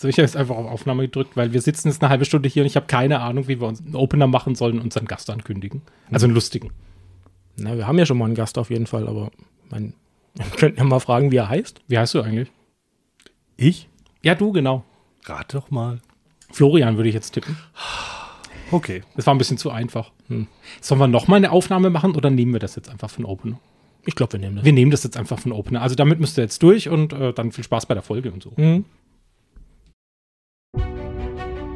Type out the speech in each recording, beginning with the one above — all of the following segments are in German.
So, ich habe jetzt einfach auf Aufnahme gedrückt, weil wir sitzen jetzt eine halbe Stunde hier und ich habe keine Ahnung, wie wir uns einen Opener machen sollen und unseren Gast ankündigen. Also einen lustigen. Na, wir haben ja schon mal einen Gast auf jeden Fall, aber mein, wir könnten ja mal fragen, wie er heißt. Wie heißt du eigentlich? Ich? Ja, du, genau. Rat doch mal. Florian würde ich jetzt tippen. Okay. Das war ein bisschen zu einfach. Hm. Sollen wir nochmal eine Aufnahme machen oder nehmen wir das jetzt einfach von Opener? Ich glaube, wir nehmen das. Wir nehmen das jetzt einfach von Opener. Also damit müsst ihr jetzt durch und äh, dann viel Spaß bei der Folge und so. Mhm.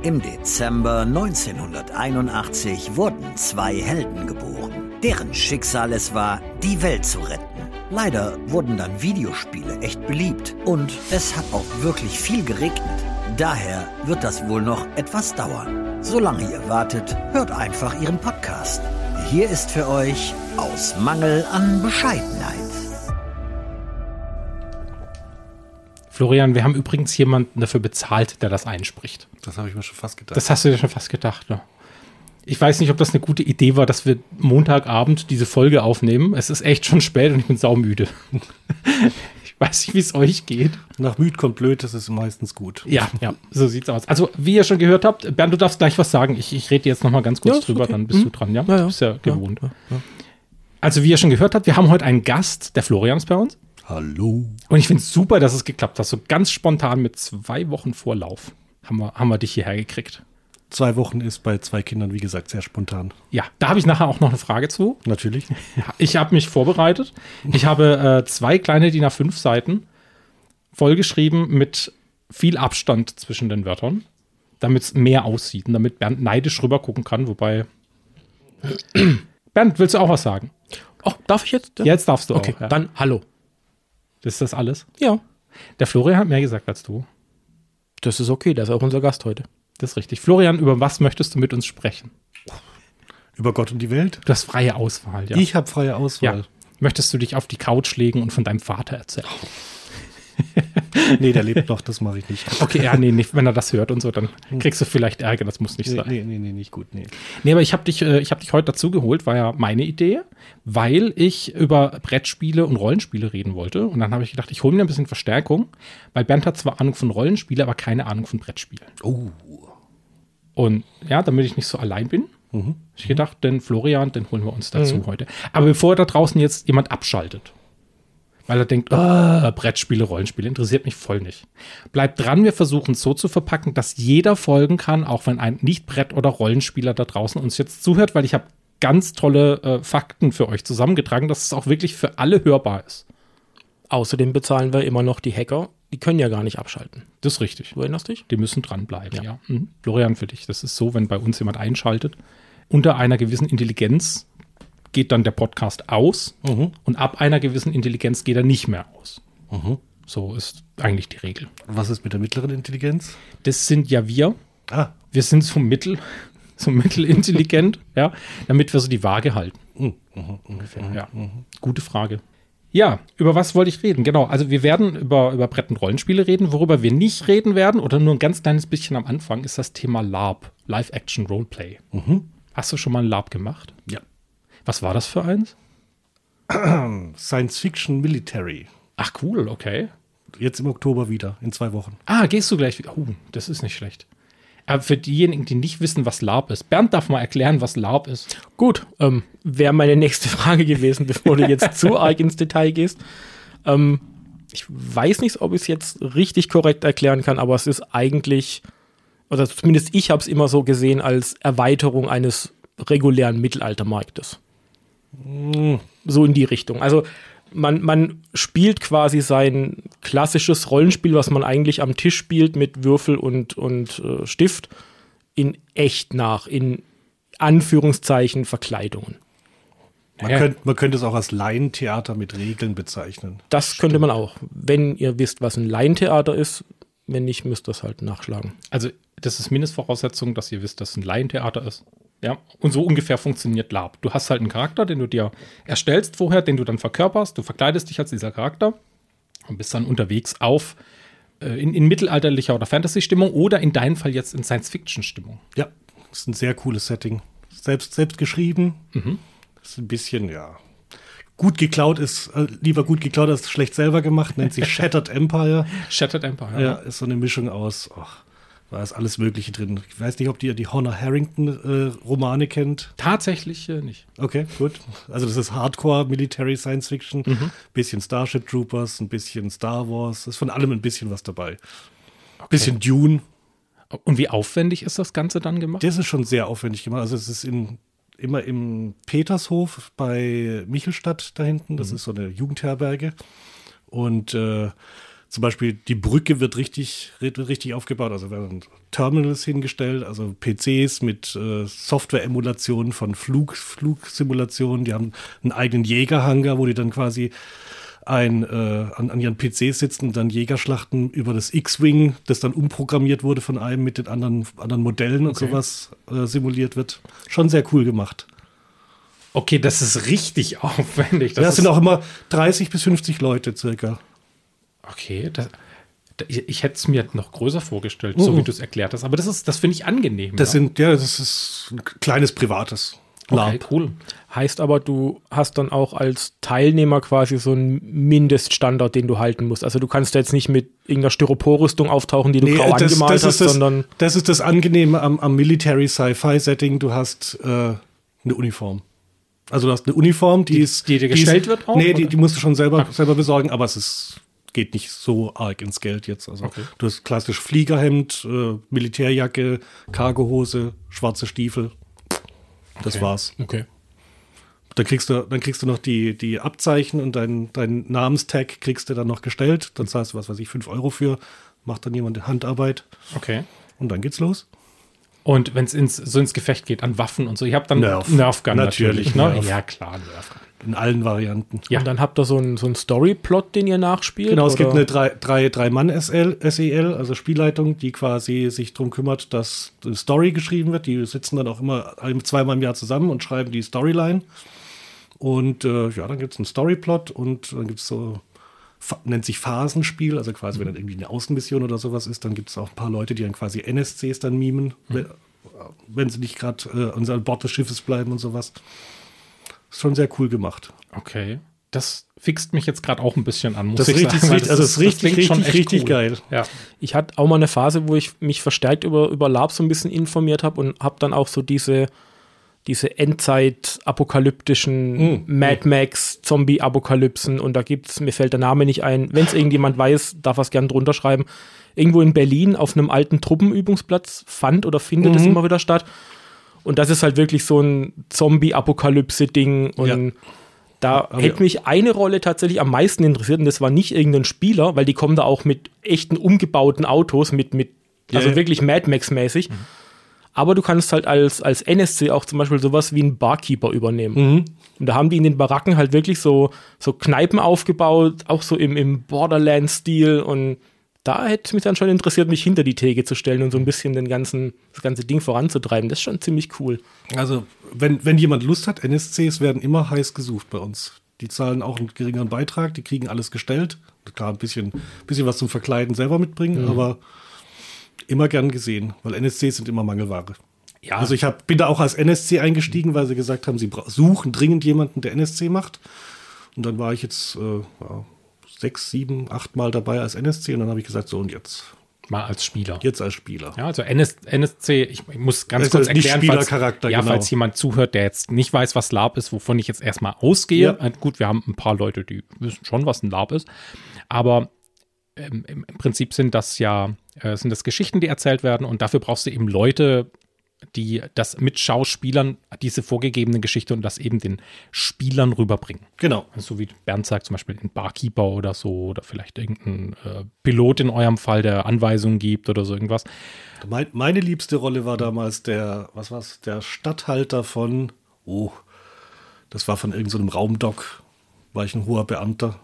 Im Dezember 1981 wurden zwei Helden geboren, deren Schicksal es war, die Welt zu retten. Leider wurden dann Videospiele echt beliebt und es hat auch wirklich viel geregnet. Daher wird das wohl noch etwas dauern. Solange ihr wartet, hört einfach ihren Podcast. Hier ist für euch aus Mangel an Bescheidenheit. Florian, wir haben übrigens jemanden dafür bezahlt, der das einspricht. Das habe ich mir schon fast gedacht. Das hast du dir schon fast gedacht, ne? Ich weiß nicht, ob das eine gute Idee war, dass wir Montagabend diese Folge aufnehmen. Es ist echt schon spät und ich bin saumüde. ich weiß nicht, wie es euch geht. Nach müd kommt blöd, das ist meistens gut. Ja, ja, so sieht's aus. Also, wie ihr schon gehört habt, Bernd, du darfst gleich was sagen. Ich, ich rede jetzt noch mal ganz kurz Ja, drüber, okay. dann bist Mhm. du dran, ja? Ja, ja. Du bist ja gewohnt. Also, wie ihr schon gehört habt, wir haben heute einen Gast, der Florian ist bei uns. Hallo. Und ich finde es super, dass es geklappt hat. So ganz spontan mit zwei Wochen Vorlauf haben wir, haben wir dich hierher gekriegt. Zwei Wochen ist bei zwei Kindern, wie gesagt, sehr spontan. Ja, da habe ich nachher auch noch eine Frage zu. Natürlich. Ich habe mich vorbereitet. Ich habe äh, zwei kleine DIN A5 Seiten vollgeschrieben mit viel Abstand zwischen den Wörtern, damit es mehr aussieht und damit Bernd neidisch rüber gucken kann. Wobei. Bernd, willst du auch was sagen? Oh, darf ich jetzt? Jetzt darfst du Okay, auch. Ja. dann hallo. Das ist das alles. Ja, Der Florian hat mehr gesagt als du. das ist okay, das ist auch unser Gast heute. Das ist richtig. Florian, über was möchtest du mit uns sprechen? Über Gott und die Welt. Du hast freie Auswahl, ja. Ich habe freie Auswahl. ja. Möchtest du dich auf die Couch legen und von deinem Vater erzählen? Nee, der lebt noch, das mache ich nicht. Okay, ja, nee, nicht, wenn er das hört und so, dann kriegst du vielleicht Ärger, das muss nicht Nee, sein. nee, nee, nee, nicht gut. Nee. Nee, aber ich habe dich, äh, ich hab dich heute dazu geholt, war ja meine Idee, weil ich über Brettspiele und Rollenspiele reden wollte. Und dann habe ich gedacht, ich hole mir ein bisschen Verstärkung, weil Bernd hat zwar Ahnung von Rollenspiele, aber keine Ahnung von Brettspielen. Oh. Und ja, damit ich nicht so allein bin, hab ich gedacht, den Florian, den holen wir uns dazu heute. Aber bevor da draußen jetzt jemand abschaltet, weil er denkt, ah, Brettspiele, Rollenspiele, interessiert mich voll nicht. Bleibt dran, wir versuchen es so zu verpacken, dass jeder folgen kann, auch wenn ein Nicht-Brett- oder Rollenspieler da draußen uns jetzt zuhört, weil ich habe ganz tolle äh, Fakten für euch zusammengetragen, dass es auch wirklich für alle hörbar ist. Außerdem bezahlen wir immer noch die Hacker. Die können ja gar nicht abschalten. Das ist richtig. Du erinnerst dich? Die müssen dranbleiben, ja. Mhm. Florian, für dich, das ist so, wenn bei uns jemand einschaltet, unter einer gewissen Intelligenz geht dann der Podcast aus und ab einer gewissen Intelligenz geht er nicht mehr aus. So ist eigentlich die Regel. Was ist mit der mittleren Intelligenz? Das sind ja wir. Ah, Wir sind so mittel, so mittelintelligent, ja, damit wir so die Waage halten. Ungefähr, ja. Gute Frage. Ja, über was wollte ich reden? Genau, also wir werden über, über Brett- und Rollenspiele reden. Worüber wir nicht reden werden, oder nur ein ganz kleines bisschen am Anfang, ist das Thema LARP, Live-Action Roleplay. Hast du schon mal ein LARP gemacht? ja. Was war das für eins? Science Fiction Military. Ach cool, okay. Jetzt im Oktober wieder, in zwei Wochen. Ah, gehst du gleich wieder? Oh, das ist nicht schlecht. Aber für diejenigen, die nicht wissen, was LARP ist, Bernd darf mal erklären, was LARP ist. Gut, ähm, wäre meine nächste Frage gewesen, bevor du jetzt zu arg ins Detail gehst. Ähm, ich weiß nicht, ob ich es jetzt richtig korrekt erklären kann, aber es ist eigentlich, oder zumindest ich habe es immer so gesehen als Erweiterung eines regulären Mittelaltermarktes. So in die Richtung. Also man, man spielt quasi sein klassisches Rollenspiel, was man eigentlich am Tisch spielt mit Würfel und, und äh, Stift, in echt nach, in Anführungszeichen Verkleidungen. Man, Ja. könnte, man könnte es auch als Laientheater mit Regeln bezeichnen. Das könnte man auch. Wenn ihr wisst, was ein Laientheater ist, wenn nicht, müsst ihr es halt nachschlagen. Also, das ist Mindestvoraussetzung, dass ihr wisst, dass es ein Laientheater ist. Ja, und so ungefähr funktioniert LARP. Du hast halt einen Charakter, den du dir erstellst vorher, den du dann verkörperst. Du verkleidest dich als dieser Charakter und bist dann unterwegs auf äh, in, in mittelalterlicher oder Fantasy-Stimmung oder in deinem Fall jetzt in Science-Fiction-Stimmung. Ja, das ist ein sehr cooles Setting. Selbst, selbst geschrieben. Das ist ein bisschen, ja, gut geklaut ist, äh, lieber gut geklaut als schlecht selber gemacht, nennt sich Shattered Empire. Shattered Empire. Ja, ist so eine Mischung aus, ach, da ist alles Mögliche drin. Ich weiß nicht, ob ihr die Honor Harrington-Romane kennt. Tatsächlich äh, nicht. Okay, gut. Also das ist Hardcore Military Science Fiction. Bisschen Starship Troopers, ein bisschen Star Wars. Ist von allem ein bisschen was dabei. Bisschen Dune. Und wie aufwendig ist das Ganze dann gemacht? Das ist schon sehr aufwendig gemacht. Also es ist in, immer im Petershof bei Michelstadt da hinten. Das ist so eine Jugendherberge. Und äh, zum Beispiel die Brücke wird richtig, richtig aufgebaut. Also werden Terminals hingestellt, also PCs mit äh, Software-Emulationen von Flug, Flugsimulationen. Die haben einen eigenen Jägerhangar, wo die dann quasi ein, äh, an, an ihren PCs sitzen und dann Jägerschlachten über das X-Wing, das dann umprogrammiert wurde von einem mit den anderen, anderen Modellen und Okay. sowas äh, simuliert wird. Schon sehr cool gemacht. Okay, das ist richtig aufwendig. Das, Das sind auch immer 30 bis 50 Leute circa. Okay, das, da- ich, ich hätte es mir noch größer vorgestellt, so Mhm. wie du es erklärt hast. Aber das ist, das finde ich angenehm. Das ja. sind, ja, das ist ein kleines privates okay, Lab. cool. Heißt aber, du hast dann auch als Teilnehmer quasi so einen Mindeststandard, den du halten musst. Also du kannst da jetzt nicht mit irgendeiner Styroporrüstung auftauchen, die du Nee, grau das, angemalt das, hast, ist das, sondern das ist das Angenehme am, am Military Sci-Fi Setting. Du hast äh, eine Uniform. Also du hast eine Uniform, die, ist. die dir ist- gestellt wird auch, Nee, die, die musst du schon selber, selber besorgen, aber es ist, geht nicht so arg ins Geld jetzt. Also Okay. du hast klassisch Fliegerhemd, äh, Militärjacke, Cargohose, schwarze Stiefel. Das Okay. war's. Okay. Dann kriegst du, dann kriegst du noch die, die Abzeichen und dein, dein Namenstag kriegst du dann noch gestellt. Dann zahlst du, was weiß ich, 5 Euro für. Macht dann jemand Handarbeit. Okay. Und dann geht's los. Und wenn es ins, so ins Gefecht geht an Waffen und so, ich habe dann Nerf. Nerfgun natürlich. Natürlich, ne? Nerf. Ja, klar, Nerfgun. In allen Varianten. Ja. und dann habt ihr so einen, so einen Storyplot, den ihr nachspielt. Genau, es oder? gibt eine drei, drei, drei Mann SL, SEL, also Spielleitung, die quasi sich darum kümmert, dass eine Story geschrieben wird. Die sitzen dann auch immer ein- zweimal im Jahr zusammen und schreiben die Storyline. Und äh, ja, dann gibt es einen Storyplot und dann gibt es so, nennt sich Phasenspiel, also quasi, wenn dann irgendwie eine Außenmission oder sowas ist, dann gibt es auch ein paar Leute, die dann quasi NSCs dann mimen, wenn, wenn sie nicht gerade äh, an Bord des Schiffes bleiben und sowas. Ist schon sehr cool gemacht. Okay. Das fixt mich jetzt gerade auch ein bisschen an, muss Das ich ist richtig, sagen. richtig- also es ist richtig, klingt schon richtig, echt richtig geil. Ja. Ich hatte auch mal eine Phase, wo ich mich verstärkt über, über Lab so ein bisschen informiert habe und habe dann auch so diese, diese Endzeit-apokalyptischen Mad Max Zombie-Apokalypsen und da gibt's, mir fällt der Name nicht ein, wenn es irgendjemand weiß, darf er es gerne drunter schreiben. Irgendwo in Berlin auf einem alten Truppenübungsplatz fand oder findet es immer wieder statt. Und das ist halt wirklich so ein Zombie-Apokalypse-Ding und Ja. da Aber hätte ja. mich eine Rolle tatsächlich am meisten interessiert und das war nicht irgendein Spieler, weil die kommen da auch mit echten umgebauten Autos, mit, mit also Ja, ja. wirklich Mad Max-mäßig. Aber du kannst halt als, als NSC auch zum Beispiel sowas wie einen Barkeeper übernehmen. Und da haben die in den Baracken halt wirklich so, so Kneipen aufgebaut, auch so im, im Borderlands-Stil. Und da hätte mich dann schon interessiert, mich hinter die Theke zu stellen und so ein bisschen den ganzen, das ganze Ding voranzutreiben. Das ist schon ziemlich cool. Also, wenn, wenn jemand Lust hat, NSCs werden immer heiß gesucht bei uns. Die zahlen auch einen geringeren Beitrag, die kriegen alles gestellt. Klar, ein bisschen, bisschen was zum Verkleiden selber mitbringen, aber immer gern gesehen, weil NSCs sind immer Mangelware. Ja. Also ich hab, bin da auch als NSC eingestiegen, weil sie gesagt haben, sie suchen dringend jemanden, der NSC macht. Und dann war ich jetzt äh, sechs, sieben, acht Mal dabei als NSC und dann habe ich gesagt, so und jetzt. Mal als Spieler. Jetzt als Spieler. Ja, also NS, NSC, ich, ich muss ganz Also kurz erklären, Spielercharakter, falls, ja, genau. falls jemand zuhört, der jetzt nicht weiß, was LARP ist, wovon ich jetzt erstmal ausgehe. Ja. Äh, Gut, wir haben ein paar Leute, die wissen schon, was ein LARP ist. Aber ähm, im Prinzip sind das ja, äh, sind das Geschichten, die erzählt werden und dafür brauchst du eben Leute, die das mit Schauspielern, diese vorgegebene Geschichte und das eben den Spielern rüberbringen. Genau. Also so wie Bernd sagt, zum Beispiel ein Barkeeper oder so, oder vielleicht irgendein äh, Pilot in eurem Fall, der Anweisungen gibt oder so irgendwas. Mein, meine liebste Rolle war damals der, was war's, der Statthalter von, oh, das war von irgendeinem so Raumdock, war ich ein hoher Beamter.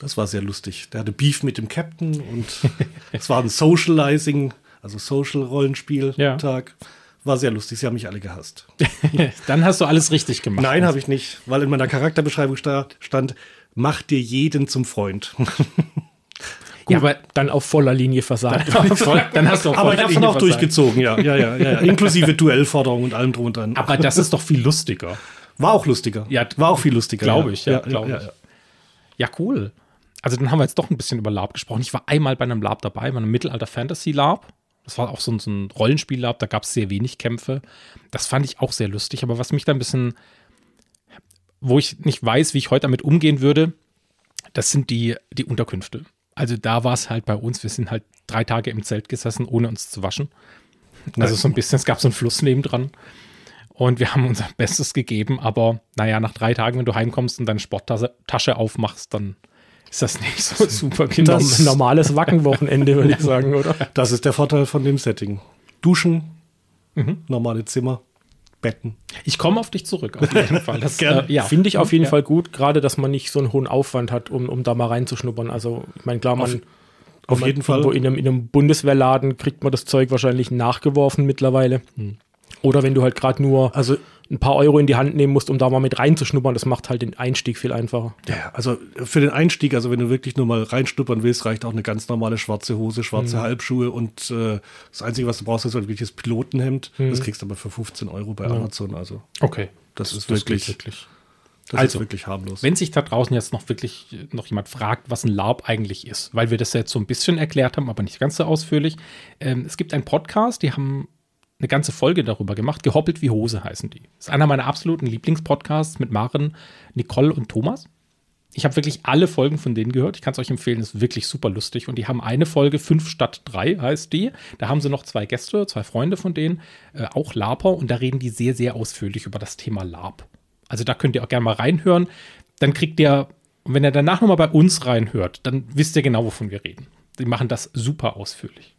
Das war sehr lustig. Der hatte Beef mit dem Captain und es war ein Socializing, also Social-Rollenspiel-Tag. War sehr lustig, sie haben mich alle gehasst. Dann hast du alles richtig gemacht. Nein, habe ich nicht, weil in meiner Charakterbeschreibung sta- stand, mach dir jeden zum Freund. Ja, aber, Dann auf voller Linie versagt. voll, dann hast du auch Aber ich habe dann auch versagt. durchgezogen, ja, ja, ja, ja, ja. inklusive Duellforderungen und allem drum und dran. Aber das ist doch viel lustiger. War auch lustiger. Ja, war auch viel lustiger. Glaube ich, ja, glaube ich. Ja, cool. Also dann haben wir jetzt doch ein bisschen über Lab gesprochen. Ich war einmal bei einem Lab dabei, bei einem Mittelalter-Fantasy-Lab. Das war auch so ein, so ein Rollenspiel-Lab, da gab es sehr wenig Kämpfe. Das fand ich auch sehr lustig. Aber was mich da ein bisschen, wo ich nicht weiß, wie ich heute damit umgehen würde, das sind die, die Unterkünfte. Also da war es halt bei uns, wir sind halt drei Tage im Zelt gesessen, ohne uns zu waschen. Also so ein bisschen, es gab so einen Fluss nebendran. Und wir haben unser Bestes gegeben, aber naja, nach drei Tagen, wenn du heimkommst und deine Sporttasche aufmachst, dann ist das nicht so super genau. Das normales Wackenwochenende, würde ich sagen, oder? Das ist der Vorteil von dem Setting. Duschen, mhm. normale Zimmer, Betten. Ich komme auf dich zurück, auf jeden Fall. Das äh, ja. finde ich auf jeden ja. Fall gut, gerade dass man nicht so einen hohen Aufwand hat, um, um da mal reinzuschnuppern. Also, ich meine, klar, man. Auf, auf jeden Fall. In einem, in einem Bundeswehrladen kriegt man das Zeug wahrscheinlich nachgeworfen mittlerweile. Hm. Oder wenn du halt gerade nur also, ein paar Euro in die Hand nehmen musst, um da mal mit reinzuschnuppern, das macht halt den Einstieg viel einfacher. Ja, also für den Einstieg, also wenn du wirklich nur mal reinschnuppern willst, reicht auch eine ganz normale schwarze Hose, schwarze mhm. Halbschuhe und äh, das Einzige, was du brauchst, ist ein wirkliches Pilotenhemd. Mhm. Das kriegst du aber für 15 Euro bei ja. Amazon. Also okay, das, das ist wirklich, wirklich das also, ist wirklich harmlos. Wenn sich da draußen jetzt noch wirklich noch jemand fragt, was ein LARP eigentlich ist, weil wir das jetzt so ein bisschen erklärt haben, aber nicht ganz so ausführlich. Ähm, es gibt einen Podcast, die haben eine ganze Folge darüber gemacht. Gehoppelt wie Hose heißen die. Das ist einer meiner absoluten Lieblingspodcasts mit Maren, Nicole und Thomas. Ich habe wirklich alle Folgen von denen gehört. Ich kann es euch empfehlen, ist wirklich super lustig. Und die haben eine Folge, 5 statt 3 heißt die. Da haben sie noch zwei Gäste, zwei Freunde von denen, äh, auch Laper. Und da reden die sehr, sehr ausführlich über das Thema Lab. Also da könnt ihr auch gerne mal reinhören. Dann kriegt ihr, wenn ihr danach nochmal bei uns reinhört, dann wisst ihr genau, wovon wir reden. Die machen das super ausführlich.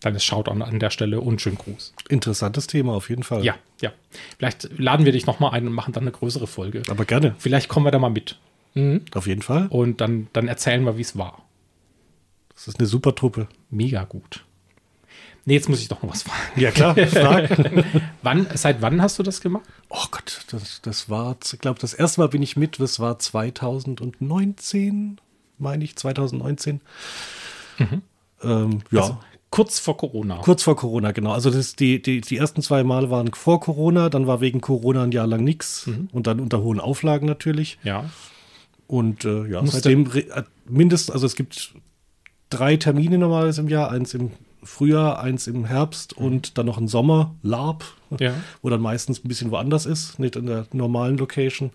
Dann ist Shoutout an der Stelle und schönen Gruß. Interessantes Thema auf jeden Fall. Ja, ja. Vielleicht laden wir dich nochmal ein und machen dann eine größere Folge. Aber gerne. Vielleicht kommen wir da mal mit. Mhm. Auf jeden Fall. Und dann, dann erzählen wir, wie es war. Das ist eine super Truppe. Mega gut. Nee, jetzt muss ich doch noch was fragen. Ja, klar. wann, seit wann hast du das gemacht? Oh Gott, das, das war, ich glaube, das erste Mal bin ich mit, das war 2019, meine ich, 2019. Mhm. Ähm, ja. Also, Kurz vor Corona. Kurz vor Corona, genau. Also das die, die, die ersten zwei Male waren vor Corona, dann war wegen Corona ein Jahr lang nichts mhm. und dann unter hohen Auflagen natürlich. Ja. Und äh, ja, Musste seitdem äh, mindestens, also es gibt drei Termine normalerweise im Jahr, eins im Frühjahr, eins im Herbst mhm. und dann noch ein Sommer, LARP, ja. wo dann meistens ein bisschen woanders ist, nicht in der normalen Location.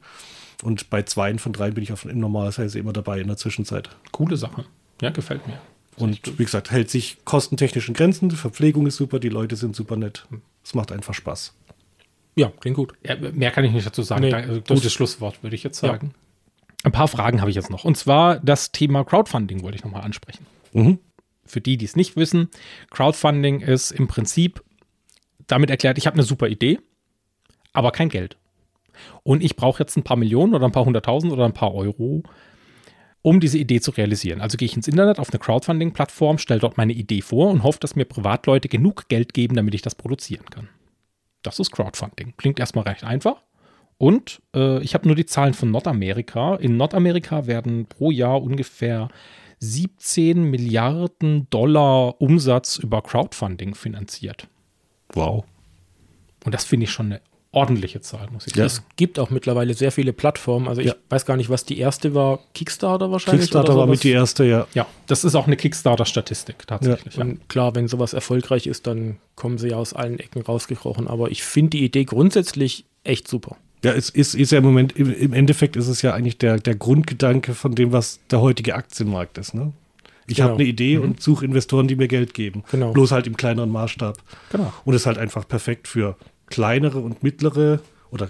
Und bei zwei von drei bin ich auf, normalerweise immer dabei in der Zwischenzeit. Coole Sache. Ja, gefällt mir. Und wie gesagt, hält sich kostentechnischen Grenzen, die Verpflegung ist super, die Leute sind super nett. Es macht einfach Spaß. Ja, klingt gut. Ja, mehr kann ich nicht dazu sagen. Nee, also gutes Schlusswort, würde ich jetzt sagen. Ja. Ein paar Fragen habe ich jetzt noch. Und zwar das Thema Crowdfunding wollte ich nochmal ansprechen. Mhm. Für die, die es nicht wissen, Crowdfunding ist im Prinzip damit erklärt, ich habe eine super Idee, aber kein Geld. Und ich brauche jetzt ein paar Millionen oder ein paar hunderttausend oder ein paar Euro, um diese Idee zu realisieren. Also gehe ich ins Internet auf eine Crowdfunding-Plattform, stelle dort meine Idee vor und hoffe, dass mir Privatleute genug Geld geben, damit ich das produzieren kann. Das ist Crowdfunding. Klingt erstmal recht einfach. Und äh, ich habe nur die Zahlen von Nordamerika. In Nordamerika werden pro Jahr ungefähr 17 Milliarden Dollar Umsatz über Crowdfunding finanziert. Wow. Und das finde ich schon eine ordentliche Zahl, muss ich sagen. Es gibt auch mittlerweile sehr viele Plattformen. Also ich ja. weiß gar nicht, was die erste war. Kickstarter wahrscheinlich? Kickstarter war mit die erste, ja. Ja, das ist auch eine Kickstarter-Statistik tatsächlich. Ja. Und klar, wenn sowas erfolgreich ist, dann kommen sie ja aus allen Ecken rausgekrochen. Aber ich finde die Idee grundsätzlich echt super. Ja, es ist, ist ja im Moment, im, im, Endeffekt ist es ja eigentlich der, der Grundgedanke von dem, was der heutige Aktienmarkt ist. Ne? Ich genau. habe eine Idee mhm. und suche Investoren, die mir Geld geben. Genau. Bloß halt im kleineren Maßstab. Genau. Und ist halt einfach perfekt für kleinere und mittlere oder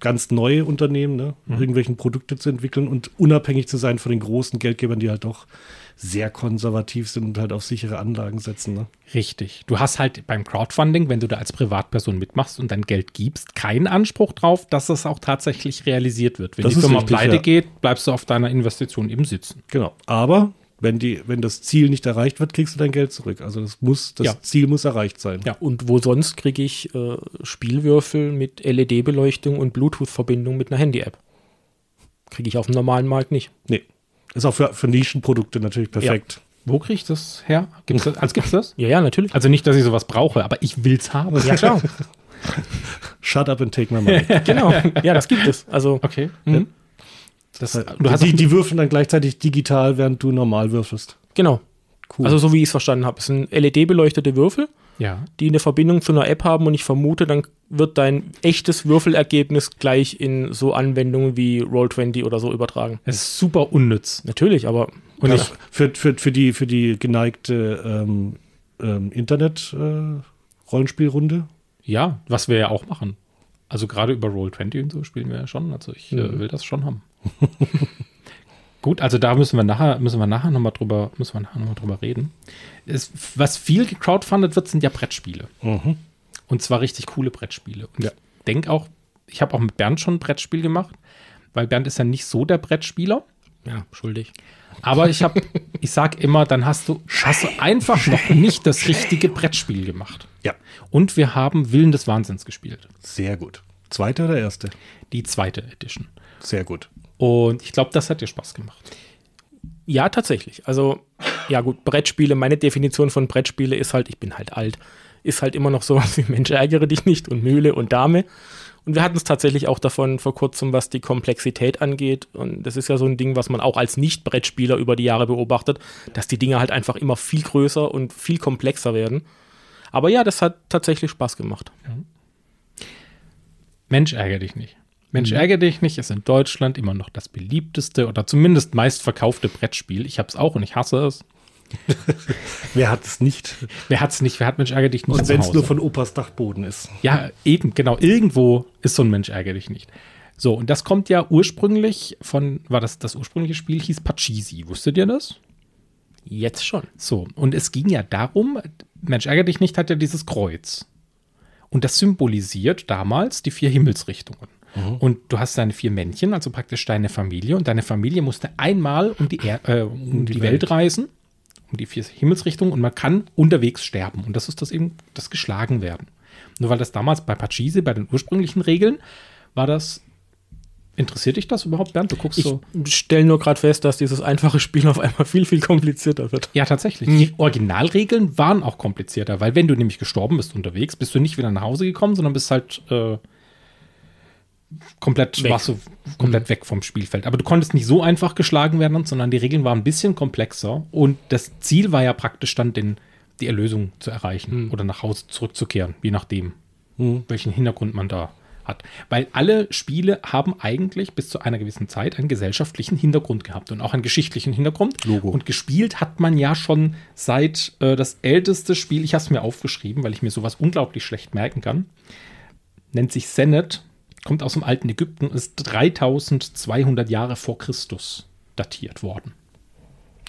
ganz neue Unternehmen, ne, mhm. irgendwelchen Produkte zu entwickeln und unabhängig zu sein von den großen Geldgebern, die halt doch sehr konservativ sind und halt auf sichere Anlagen setzen. Ne? Richtig. Du hast halt beim Crowdfunding, wenn du da als Privatperson mitmachst und dein Geld gibst, keinen Anspruch drauf, dass es auch tatsächlich realisiert wird. Wenn das die Firma richtig, pleite ja. geht, bleibst du auf deiner Investition eben sitzen. Genau. Aber wenn, die, wenn das Ziel nicht erreicht wird, kriegst du dein Geld zurück. Also das muss, das ja. Ziel muss erreicht sein. Ja, und wo sonst kriege ich äh, Spielwürfel mit LED-Beleuchtung und Bluetooth-Verbindung mit einer Handy-App? Kriege ich auf dem normalen Markt nicht. Nee. Ist auch für, für Nischenprodukte natürlich perfekt. Ja. Wo kriege ich das her? Gibt's das, also gibt's das? Ja, ja, natürlich. Also nicht, dass ich sowas brauche, aber ich will es haben. Ja, klar. Shut up and take my money. Genau. Ja, das gibt es. Also, Okay. Mhm. Das, Das, du hast die, die würfeln dann gleichzeitig digital, während du normal würfelst. genau. Cool. Also, so wie ich es verstanden habe. Es sind LED-beleuchtete Würfel, ja. die eine Verbindung zu einer App haben und ich vermute, dann wird dein echtes Würfelergebnis gleich in so Anwendungen wie Roll20 oder so übertragen. Es ist super unnütz. Natürlich, aber Und ich, für, für, für, die, für die geneigte ähm, ähm, Internet-Rollenspielrunde. ja, was wir ja auch machen. Also gerade über Roll20 und so spielen wir ja schon. Also ich äh, will das schon haben. Gut, also da müssen wir nachher, müssen wir nachher nochmal drüber, müssen wir nachher noch mal drüber reden. Es, was viel gecrowdfundet wird, sind ja Brettspiele. Und zwar richtig coole Brettspiele. Und Ja. ich denke auch, ich habe auch mit Bernd schon ein Brettspiel gemacht, weil Bernd ist ja nicht so der Brettspieler. ja, schuldig. Aber ich habe, ich sag immer, dann hast du, hast du einfach noch nicht das richtige Brettspiel gemacht. Ja. Und wir haben Willen des Wahnsinns gespielt. Sehr gut. Zweite oder erste? Die zweite Edition. Sehr gut. Und ich glaube, das hat dir Spaß gemacht. Ja, tatsächlich. Also, ja gut, Brettspiele, meine Definition von Brettspiele ist halt, ich bin halt alt, ist halt immer noch sowas wie Mensch, ärgere dich nicht und Mühle und Dame. Und wir hatten es tatsächlich auch davon vor kurzem, was die Komplexität angeht. Und das ist ja so ein Ding, was man auch als Nicht-Brettspieler über die Jahre beobachtet, dass die Dinge halt einfach immer viel größer und viel komplexer werden. Aber ja, das hat tatsächlich Spaß gemacht. Mensch, ärgere dich nicht. Mensch, ärgere dich nicht ist in Deutschland immer noch das beliebteste oder zumindest meistverkaufte Brettspiel. Ich habe es auch und ich hasse es. Wer hat es nicht? Wer hat es nicht? Wer hat Mensch, ärgere dich nicht Und wenn es nur von Opas Dachboden ist. Ja, eben, genau. Irgendwo ist so ein Mensch, ärgere dich nicht. So, und das kommt ja ursprünglich von, war das das ursprüngliche Spiel, hieß Pachisi. Wusstet ihr das? Jetzt schon. So, und es ging ja darum, Mensch, ärgere dich nicht, hat ja dieses Kreuz. Und das symbolisiert damals die vier Himmelsrichtungen. Und du hast deine vier Männchen, also praktisch deine Familie. Und deine Familie musste einmal um die, er äh, um die, Welt. reisen, um die vier Himmelsrichtungen. Und man kann unterwegs sterben. Und das ist das eben, das geschlagen werden. Nur weil das damals bei Pachisi, bei den ursprünglichen Regeln, war das. Interessiert dich das überhaupt, Bernd? Du guckst Ich so. stelle nur gerade fest, dass dieses einfache Spiel auf einmal viel, viel komplizierter wird. Ja, tatsächlich. Die Originalregeln waren auch komplizierter, weil wenn du nämlich gestorben bist unterwegs, bist du nicht wieder nach Hause gekommen, sondern bist halt äh, komplett, Weg. warst du komplett weg vom Spielfeld. Aber du konntest nicht so einfach geschlagen werden, sondern die Regeln waren ein bisschen komplexer und das Ziel war ja praktisch dann den, die Erlösung zu erreichen oder nach Hause zurückzukehren, je nachdem, welchen Hintergrund man da hat. Weil alle Spiele haben eigentlich bis zu einer gewissen Zeit einen gesellschaftlichen Hintergrund gehabt und auch einen geschichtlichen Hintergrund. Logo. Und gespielt hat man ja schon seit äh, das älteste Spiel, ich habe es mir aufgeschrieben, weil ich mir sowas unglaublich schlecht merken kann, nennt sich Senet, kommt aus dem alten Ägypten, ist 3200 Jahre vor Christus datiert worden.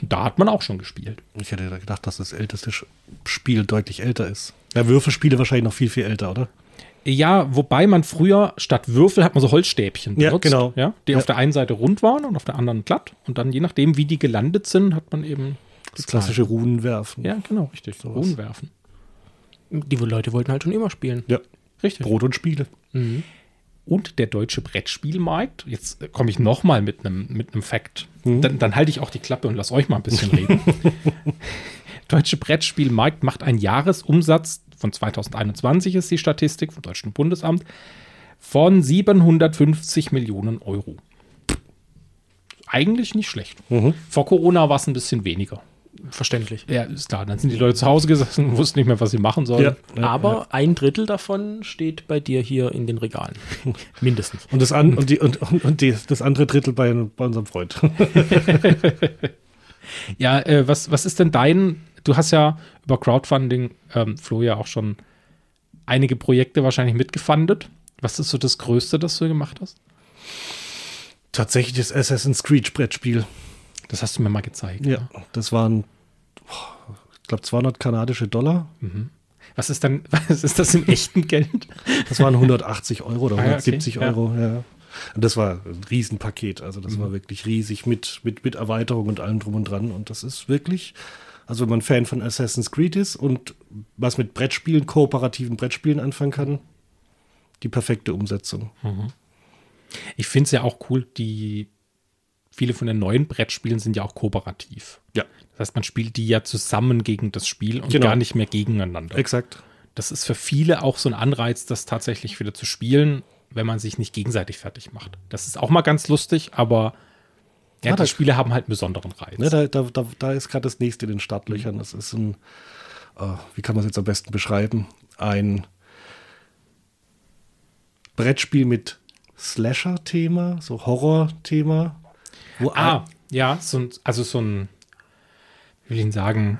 Und da hat man auch schon gespielt. Ich hätte gedacht, dass das älteste Spiel deutlich älter ist. Ja, Würfelspiele wahrscheinlich noch viel, viel älter, oder? Ja, wobei man früher statt Würfel hat man so Holzstäbchen Ja, benutzt, genau. ja, die Ja. auf der einen Seite rund waren und auf der anderen glatt. Und dann je nachdem, wie die gelandet sind, hat man eben Das klassische Runenwerfen. Ja, genau, richtig. Sowas. Ruhen werfen. Die Leute wollten halt schon immer spielen. Ja. Richtig. Brot und Spiele. Und der deutsche Brettspielmarkt, jetzt äh, komme ich noch mal mit einem mit einem Fact. Mhm. Dann, dann halte ich auch die Klappe und lass euch mal ein bisschen reden. deutsche Brettspielmarkt macht einen Jahresumsatz von 2021 ist die Statistik vom Deutschen Bundesamt von 750 Millionen Euro. Eigentlich nicht schlecht. Mhm. Vor Corona war es ein bisschen weniger. Verständlich. Ja, ist klar. Dann sind die Leute zu Hause gesessen und wussten nicht mehr, was sie machen sollen. Ja. Aber ein Drittel davon steht bei dir hier in den Regalen. Mindestens. Und das, an, und die, und, und, und die, das andere Drittel bei, bei unserem Freund. Ja, äh, was, was ist denn dein, du hast ja über Crowdfunding, ähm, Flo, ja auch schon einige Projekte wahrscheinlich mitgefundet. Was ist so das Größte, das du gemacht hast? Tatsächlich das Assassin's Creed Brettspiel. Das hast du mir mal gezeigt. Ja, das waren, ich glaube, 200 kanadische Dollar. Was ist dann, was ist das in echtem Geld? Das waren 180 Euro oder Ah, ja, okay. 170 Ja. Euro, ja. Und das war ein Riesenpaket. Also das Mhm. war wirklich riesig mit, mit, mit Erweiterung und allem drum und dran. Und das ist wirklich, also wenn man Fan von Assassin's Creed ist und was mit Brettspielen, kooperativen Brettspielen anfangen kann, die perfekte Umsetzung. Ich finde es ja auch cool, die viele von den neuen Brettspielen sind ja auch kooperativ. Ja, Das heißt, man spielt die ja zusammen gegen das Spiel und Genau. gar nicht mehr gegeneinander. exakt. das ist für viele auch so ein Anreiz, das tatsächlich wieder zu spielen, wenn man sich nicht gegenseitig fertig macht. Das ist auch mal ganz lustig, aber ja, Ja, die Spiele haben halt einen besonderen Reiz. Ne, da, da, da, da ist gerade das nächste in den Startlöchern. Das ist ein, äh, wie kann man es jetzt am besten beschreiben? Ein Brettspiel mit Slasher-Thema, so Horror-Thema. Wo Ah, ja, so ein, also so ein, wie will ich ihn sagen,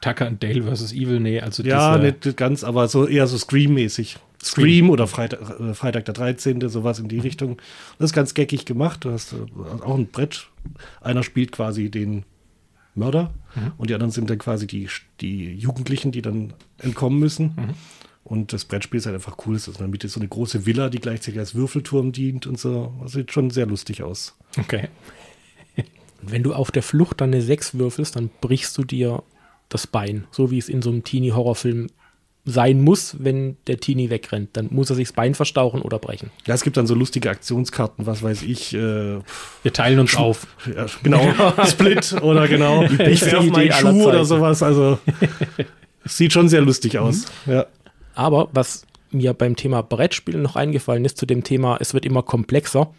Tucker and Dale versus Evil, nee, also Ja, diese, nicht ganz, aber so eher so Scream-mäßig. Scream oder Freitag, äh, Freitag der 13., sowas in die Richtung. Das ist ganz geckig gemacht. Du hast äh, auch ein Brett. Einer spielt quasi den Mörder und die anderen sind dann quasi die, die Jugendlichen, die dann entkommen müssen. Und das Brettspiel ist halt einfach cool. In der Mitte so eine große Villa, die gleichzeitig als Würfelturm dient und so. Das sieht schon sehr lustig aus. okay. Und wenn du auf der Flucht dann eine 6 würfelst, dann brichst du dir das Bein. So wie es in so einem Teenie-Horrorfilm sein muss, wenn der Teenie wegrennt. Dann muss er sich das Bein verstauchen oder brechen. Ja, es gibt dann so lustige Aktionskarten, was weiß ich. Äh, Wir teilen uns auf. Ja, genau, Split oder genau, ich werf meinen Schuh oder sowas. Also, es sieht schon sehr lustig aus. Ja. Aber was mir beim Thema Brettspielen noch eingefallen ist, zu dem Thema, es wird immer komplexer.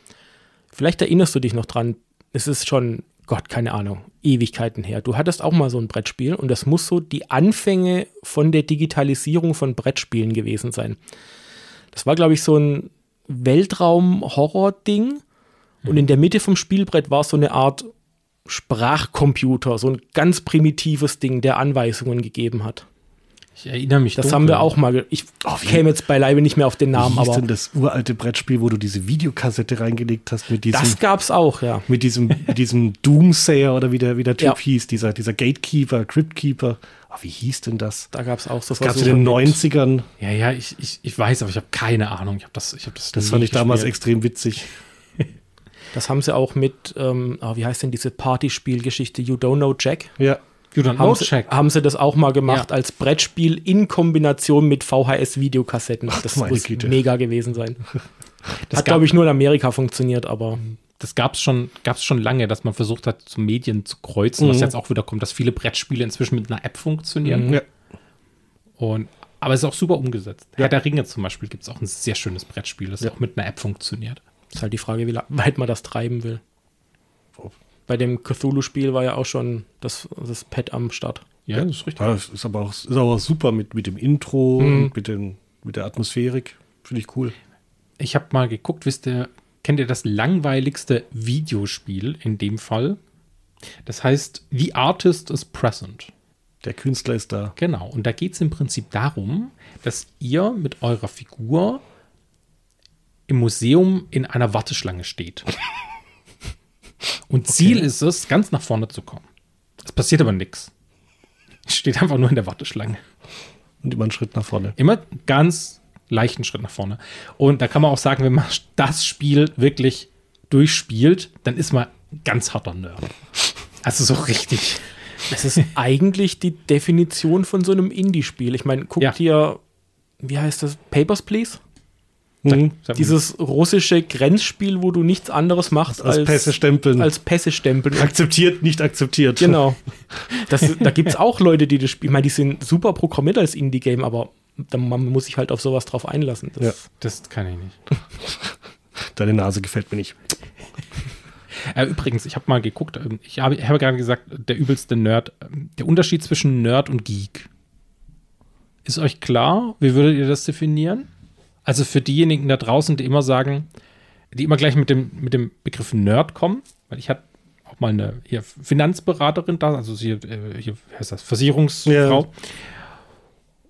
Vielleicht erinnerst du dich noch dran, es ist schon, Gott, keine Ahnung, Ewigkeiten her. Du hattest auch mal so ein Brettspiel und das muss so die Anfänge von der Digitalisierung von Brettspielen gewesen sein. Das war, glaube ich, so ein Weltraum-Horror-Ding und in der Mitte vom Spielbrett war so eine Art Sprachcomputer, so ein ganz primitives Ding, der Anweisungen gegeben hat. Ich erinnere mich. Das dunkel. haben wir auch mal. Ich wie- käme jetzt beileibe nicht mehr auf den Namen, Wie hieß aber denn das uralte Brettspiel, wo du diese Videokassette reingelegt hast mit diesem, das gab's auch, ja. mit diesem, mit diesem Doomsayer oder wie der, wie der Typ Ja. hieß, dieser, dieser Gatekeeper, Cryptkeeper. Ah, wie hieß denn das? Da gab's auch so Gab es in den Versuche mit- 90ern. Ja, ja, ich, ich, ich weiß, aber ich habe keine Ahnung. Ich habe das, ich habe das. Das fand ich damals gespielt. extrem witzig. Das haben sie auch mit, ähm, ah, wie heißt denn diese Partyspielgeschichte You Don't Know Jack? Ja. Know, Haben sie, haben sie das auch mal gemacht Ja. als Brettspiel in Kombination mit VHS-Videokassetten. Das muss Güte. mega gewesen sein. Das Hat, glaube ich, nur in Amerika funktioniert, aber das gab es schon, gab's schon lange, dass man versucht hat, zu Medien zu kreuzen, was jetzt auch wieder kommt, dass viele Brettspiele inzwischen mit einer App funktionieren. ja. Und, aber es ist auch super umgesetzt. Herr der Ringe zum Beispiel gibt es auch ein sehr schönes Brettspiel, das auch mit einer App funktioniert. ist halt die Frage, wie weit man das treiben will. Bei dem Cthulhu-Spiel war ja auch schon das, das Pad am Start. Ja, das ist richtig. Ja, das ist aber auch, ist aber auch super mit, mit dem Intro und mit, den, mit der Atmosphärik. Finde ich cool. Ich habe mal geguckt, wisst ihr, kennt ihr das langweiligste Videospiel in dem Fall? Das heißt, The Artist is Present. Der Künstler ist da. Genau. Und da geht es im Prinzip darum, dass ihr mit eurer Figur im Museum in einer Warteschlange steht. Und Ziel ist es, ganz nach vorne zu kommen. Es passiert aber nichts. Steht einfach nur in der Warteschlange. Und immer einen Schritt nach vorne. Immer ganz leichten Schritt nach vorne. Und da kann man auch sagen, wenn man das Spiel wirklich durchspielt, dann ist man ganz harter Nerd. Also so richtig. Es ist eigentlich die Definition von so einem Indie-Spiel. Ich meine, guck Ja. dir, wie heißt das? Papers, Please? Mhm. Sag mal. Dieses russische Grenzspiel, wo du nichts anderes machst Als als, Pässe stempeln. als Pässe stempeln. akzeptiert, nicht akzeptiert. Genau. Das, da gibt es auch Leute, die das spielen. Ich meine, die sind super programmiert als Indie-Game, aber da, man muss sich halt auf sowas drauf einlassen. Das, Ja. Das kann ich nicht. Deine Nase gefällt mir nicht. Äh, übrigens, ich habe mal geguckt, ähm, ich habe, habe gerade gesagt, der übelste Nerd. ähm, Der Unterschied zwischen Nerd und Geek. Ist euch klar? Wie würdet ihr das definieren? Also für diejenigen da draußen, die immer sagen, die immer gleich mit dem, mit dem Begriff Nerd kommen, weil ich hatte auch mal eine hier Finanzberaterin da, also sie, äh, hier, wie heißt das, Versicherungsfrau. Ja.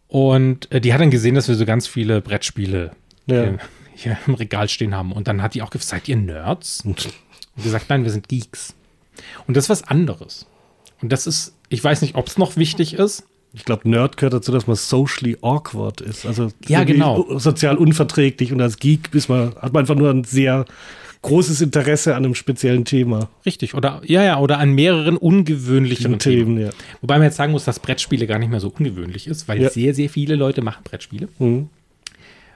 Und äh, die hat dann gesehen, dass wir so ganz viele Brettspiele Ja. hier, hier im Regal stehen haben. Und dann hat die auch gefragt, seid ihr Nerds? Und gesagt, nein, wir sind Geeks. Und das ist was anderes. Und das ist, ich weiß nicht, ob es noch wichtig ist. Ich glaube, Nerd gehört dazu, dass man socially awkward ist. Also Ja, genau. sozial unverträglich. Und als Geek ist man, hat man einfach nur ein sehr großes Interesse an einem speziellen Thema. Richtig. Oder, ja, ja, oder an mehreren ungewöhnlichen Themen. Themen, ja. Wobei man jetzt sagen muss, dass Brettspiele gar nicht mehr so ungewöhnlich ist, weil Ja. sehr, sehr viele Leute machen Brettspiele. Mhm.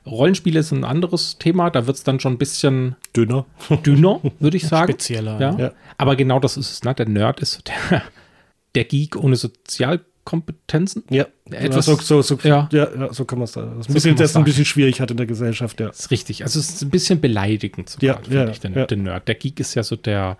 Rollenspiele ist ein anderes Thema. Da wird es dann schon ein bisschen Dünner. dünner, würde ich sagen. Spezieller, Ja. ja. Aber genau das ist es. Ne? Der Nerd ist der, der Geek ohne Kompetenzen. Ja, Etwas- so, so, so, ja. ja. So kann man es da. Das, ist So ein bisschen, das ein bisschen schwierig hat in der Gesellschaft, ja. Das ist richtig. Also es ist ein bisschen beleidigend sogar, Ja, finde ja, ich, den, ja. den Nerd. Der Geek ist ja so der,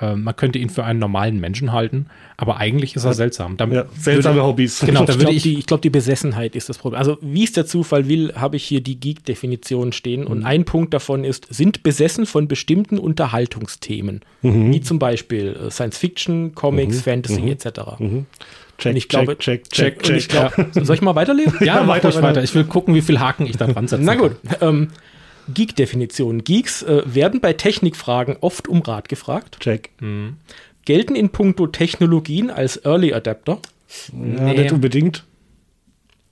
äh, man könnte ihn für einen normalen Menschen halten, aber eigentlich ist er seltsam. Damit ja seltsame würde, Hobbys. Genau, da ich würde glaube, ich, die, ich glaub, die Besessenheit ist das Problem. Also, wie es der Zufall will, habe ich hier die Geek-Definition stehen. Mhm. Und ein Punkt davon ist, sind besessen von bestimmten Unterhaltungsthemen. Mhm. Wie zum Beispiel äh, Science Fiction, Comics, Fantasy etc. check, Und ich glaube, check, check, check, Und ich check. glaube, soll ich mal weiterlesen? ja, mach weiter, weiter. weiter. Ich will gucken, wie viel Haken ich da dran setze. Na gut. Ähm, Geek-Definition. Geeks äh, werden bei Technikfragen oft um Rat gefragt, check. gelten in puncto Technologien als Early Adapter. Ja, Nee. nicht unbedingt.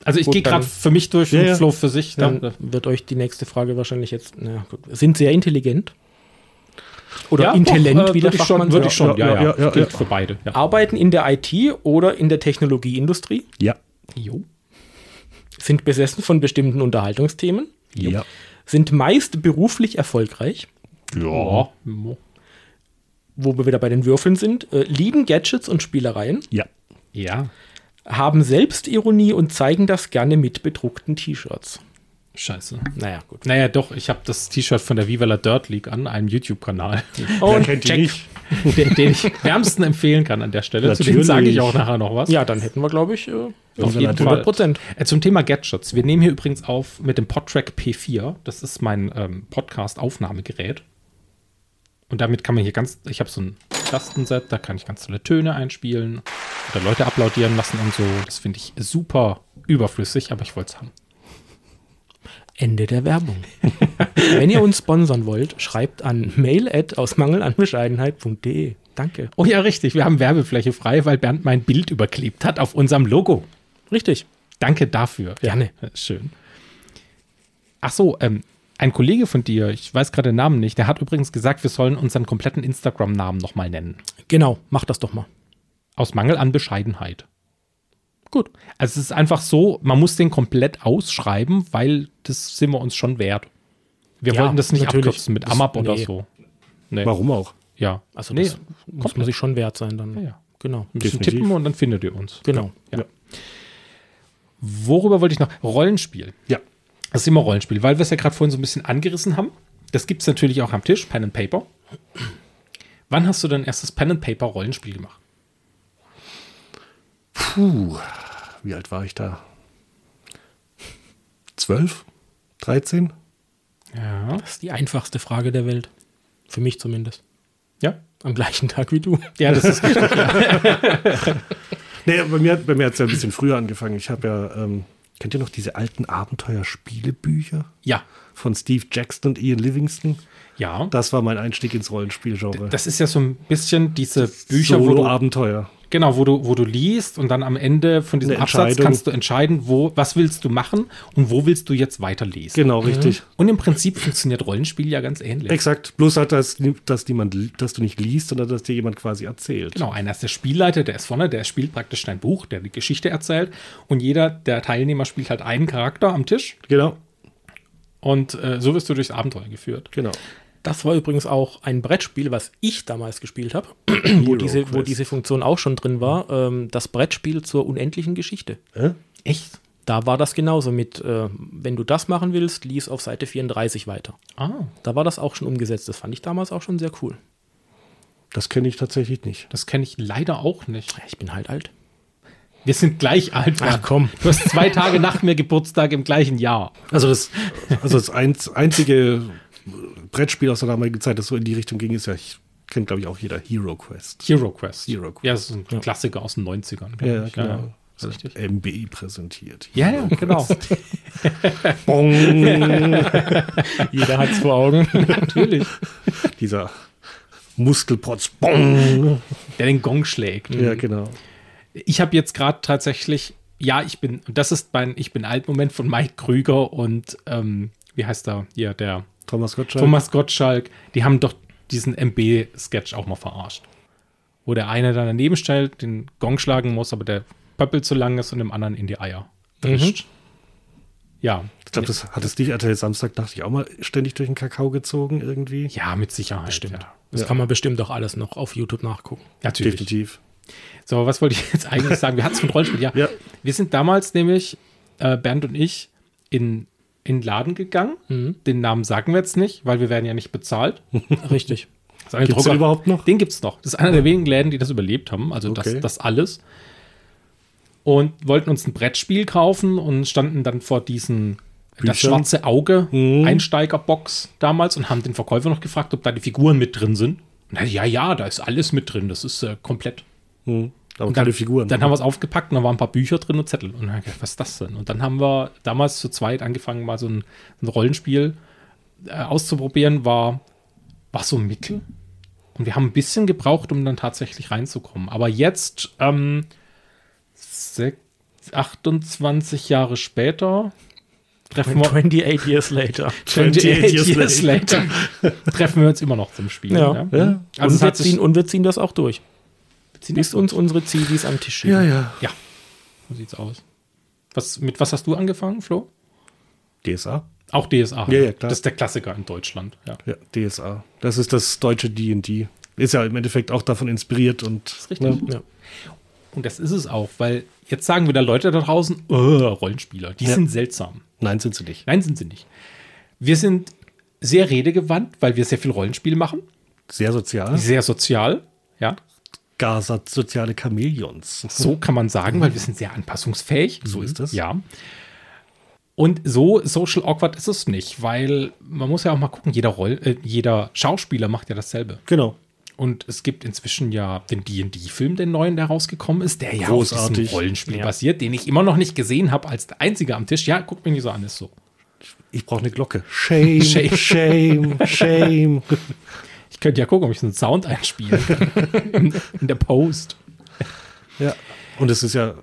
Also ich gehe gerade für mich durch Ja, und ja. Flo für sich. Dann Dann, wird euch die nächste Frage wahrscheinlich jetzt, na gut, sind sehr intelligent. Oder Ja, intelligent, doch, äh, wie der würde ich schon, Fachmann würde ich schon. Ja, ja, Ja, ja, ja, Gilt ja. für beide. Ja. Arbeiten in der IT oder in der Technologieindustrie, Ja. Jo. sind besessen von bestimmten Unterhaltungsthemen, Ja. Sind meist beruflich erfolgreich, Ja. wo wir wieder bei den Würfeln sind, äh, lieben Gadgets und Spielereien, Ja. Ja. haben Selbstironie und zeigen das gerne mit bedruckten T-Shirts. Scheiße. Naja, gut. Naja, doch, ich habe das T-Shirt von der Viva la Dirt League an, einem YouTube-Kanal, Wer kennt check. nicht? den, den ich wärmsten empfehlen kann an der Stelle. Zu dem Natürlich. sage ich auch nachher noch was. Ja, dann hätten wir, glaube ich, äh, auf jeden 100 Fall. Prozent. Äh, Zum Thema Gadgets. Wir nehmen hier übrigens auf mit dem Podtrack P4. Das ist mein ähm, Podcast-Aufnahmegerät. Und damit kann man hier ganz, ich habe so ein Tastenset, da kann ich ganz tolle Töne einspielen oder Leute applaudieren lassen und so. Das finde ich super überflüssig, aber ich wollte es haben. Ende der Werbung. Wenn ihr uns sponsern wollt, schreibt an mail aus mangelanbescheidenheit.de. Danke. Oh ja, richtig. Wir haben Werbefläche frei, weil Bernd mein Bild überklebt hat auf unserem Logo. Richtig. Danke dafür. Gerne. Ja, schön. Ach so, ähm, ein Kollege von dir, ich weiß gerade den Namen nicht, der hat übrigens gesagt, wir sollen unseren kompletten Instagram-Namen nochmal nennen. Genau, mach das doch mal. Aus Mangel an Bescheidenheit. Gut. Also es ist einfach so, man muss den komplett ausschreiben, weil das sind wir uns schon wert. Wir Ja, wollten das nicht natürlich. abkürzen mit Das- AMAP oder nee. so. Nee. Warum auch? Ja. Also nee, das muss man sich schon wert sein dann. Ja, ja. Genau. ein bisschen Definitiv. tippen und dann findet ihr uns. Genau. Ja. Worüber wollte ich noch? Rollenspiel. Ja. Das ist immer Rollenspiel, weil wir es ja gerade vorhin so ein bisschen angerissen haben. Das gibt es natürlich auch am Tisch, Pen and Paper. Wann hast du dein erstes Pen and Paper Rollenspiel gemacht? Puh. Wie alt war ich da? Zwölf? Dreizehn? Ja. Das ist die einfachste Frage der Welt. Für mich zumindest. Ja. Am gleichen Tag wie du. Ja, das ist richtig. Nee, bei mir, bei mir hat es ja ein bisschen früher angefangen. Ich habe ja, ähm, kennt ihr noch diese alten Abenteuerspielebücher ja. von Steve Jackson und Ian Livingston? Ja. Das war mein Einstieg ins Rollenspielgenre. Das ist ja so ein bisschen diese Bücher, wo du, Solo-Abenteuer. Genau, wo du, wo du liest und dann am Ende von diesem Absatz kannst du entscheiden, wo, was willst du machen und wo willst du jetzt weiterlesen. Genau, richtig. Und im Prinzip funktioniert Rollenspiel ja ganz ähnlich. Exakt. Bloß halt, dass, dass, niemand, dass du nicht liest, sondern dass dir jemand quasi erzählt. Genau, einer ist der Spielleiter, der ist vorne, der spielt praktisch dein Buch, der die Geschichte erzählt. Und jeder der Teilnehmer spielt halt einen Charakter am Tisch. Genau. Und äh, so wirst du durchs Abenteuer geführt. Genau. Das war übrigens auch ein Brettspiel, was ich damals gespielt habe, wo, diese, wo diese Funktion auch schon drin war. Ähm, das Brettspiel zur unendlichen Geschichte. Hä? Echt? Da war das genauso mit, äh, wenn du das machen willst, lies auf Seite 34 weiter. Ah, Da war das auch schon umgesetzt. Das fand ich damals auch schon sehr cool. Das kenne ich tatsächlich nicht. das kenne ich leider auch nicht. Ich bin halt alt. Wir sind gleich alt. Bernd. komm. Du hast zwei Tage nach mir Geburtstag im gleichen Jahr. Also das, also das einz, einzige Brettspiel aus der damaligen Zeit, das so in die Richtung ging, ist ja, ich kennt glaube ich auch jeder, Hero Quest. Hero Quest. Hero Quest. Ja, das ist ein Klassiker aus den 90ern. glaub Ja, ich. genau. das ist richtig. MBI präsentiert. Ja, ja, genau. Bong. Jeder hat es vor Augen. Natürlich. Dieser Muskelprotz. Bong. Der den Gong schlägt. Ja, genau. Ich habe jetzt gerade tatsächlich, ja, ich bin, und das ist mein Ich bin alt-Moment von Mike Krüger und ähm, wie heißt er hier, der Thomas Gottschalk. Thomas Gottschalk, die haben doch diesen MB-Sketch auch mal verarscht. Wo der eine dann daneben stellt, den Gong schlagen muss, aber der Pöppel zu lang ist und dem anderen in die Eier drischt. Ja. Ich glaube, das hat es dich RTL Samstag, dachte ich, auch mal ständig durch den Kakao gezogen irgendwie. Ja, mit Sicherheit. Stimmt. Ja. Das Ja. kann man bestimmt auch alles noch auf YouTube nachgucken. Natürlich. Definitiv. So, was wollte ich jetzt eigentlich sagen? Wir hatten es von Rollenspiel. Ja. Ja. Wir sind damals nämlich, äh, Bernd und ich, in in den Laden gegangen. Mhm. Den Namen sagen wir jetzt nicht, weil wir werden ja nicht bezahlt. Richtig. Das Gibt's Drucker- den überhaupt noch? Den gibt's noch. Das ist einer der wenigen Läden, die das überlebt haben. Also Okay. das, das alles. Und wollten uns ein Brettspiel kaufen und standen dann vor diesen das Büchern. schwarze Auge Mhm. Einsteigerbox damals und haben den Verkäufer noch gefragt, ob da die Figuren mit drin sind. Und er, ja, ja, da ist alles mit drin. Das ist äh, komplett. Hm. Aber Und keine dann, Figuren. Dann haben wir es aufgepackt und da waren ein paar Bücher drin und Zettel. Und dann gedacht, was ist das denn? Und dann haben wir damals zu zweit angefangen, mal so ein, ein Rollenspiel äh, auszuprobieren. War, war so mittel. Und wir haben ein bisschen gebraucht, um dann tatsächlich reinzukommen. Aber jetzt, ähm, sech- 28 Jahre später, treffen wir, 28 years later. 28 years later, treffen wir uns immer noch zum Spielen. Ja. Ja. Also und, wir ziehen, und wir ziehen das auch durch. Ziehen Bis uns unsere Zivis am Tisch schieben. ja, ja. Ja, so sieht's aus. Was, mit was hast du angefangen, Flo? DSA. Auch DSA. Ja, ja, klar. Das ist der Klassiker in Deutschland. Ja. Ja, DSA. Das ist das deutsche D&D. Ist ja im Endeffekt auch davon inspiriert und ist richtig. Ne? Ja. Und das ist es auch, weil jetzt sagen wieder Leute da draußen, oh, Rollenspieler, die Ja. sind seltsam. Nein, sind sie nicht. Nein, sind sie nicht. Wir sind sehr redegewandt, weil wir sehr viel Rollenspiel machen. Sehr sozial. Sehr sozial. Ja, soziale Chamäleons. so kann man sagen, weil wir sind sehr anpassungsfähig. So ist es. Ja. Und so social awkward ist es nicht, weil man muss ja auch mal gucken, jeder, Roll, äh, jeder Schauspieler macht ja dasselbe. Genau. Und es gibt inzwischen ja den D&D-Film, den neuen, der rausgekommen ist, der ja auf Großartig. diesem Rollenspiel Ja. basiert, den ich immer noch nicht gesehen habe als der Einzige am Tisch. Ja, guckt mich nicht so an, ist so. Ich brauche eine Glocke. Shame, Shame. shame, shame. Ich könnte ja gucken, ob ich so einen Sound einspiele in, in der Post. Ja. Und es ist ja,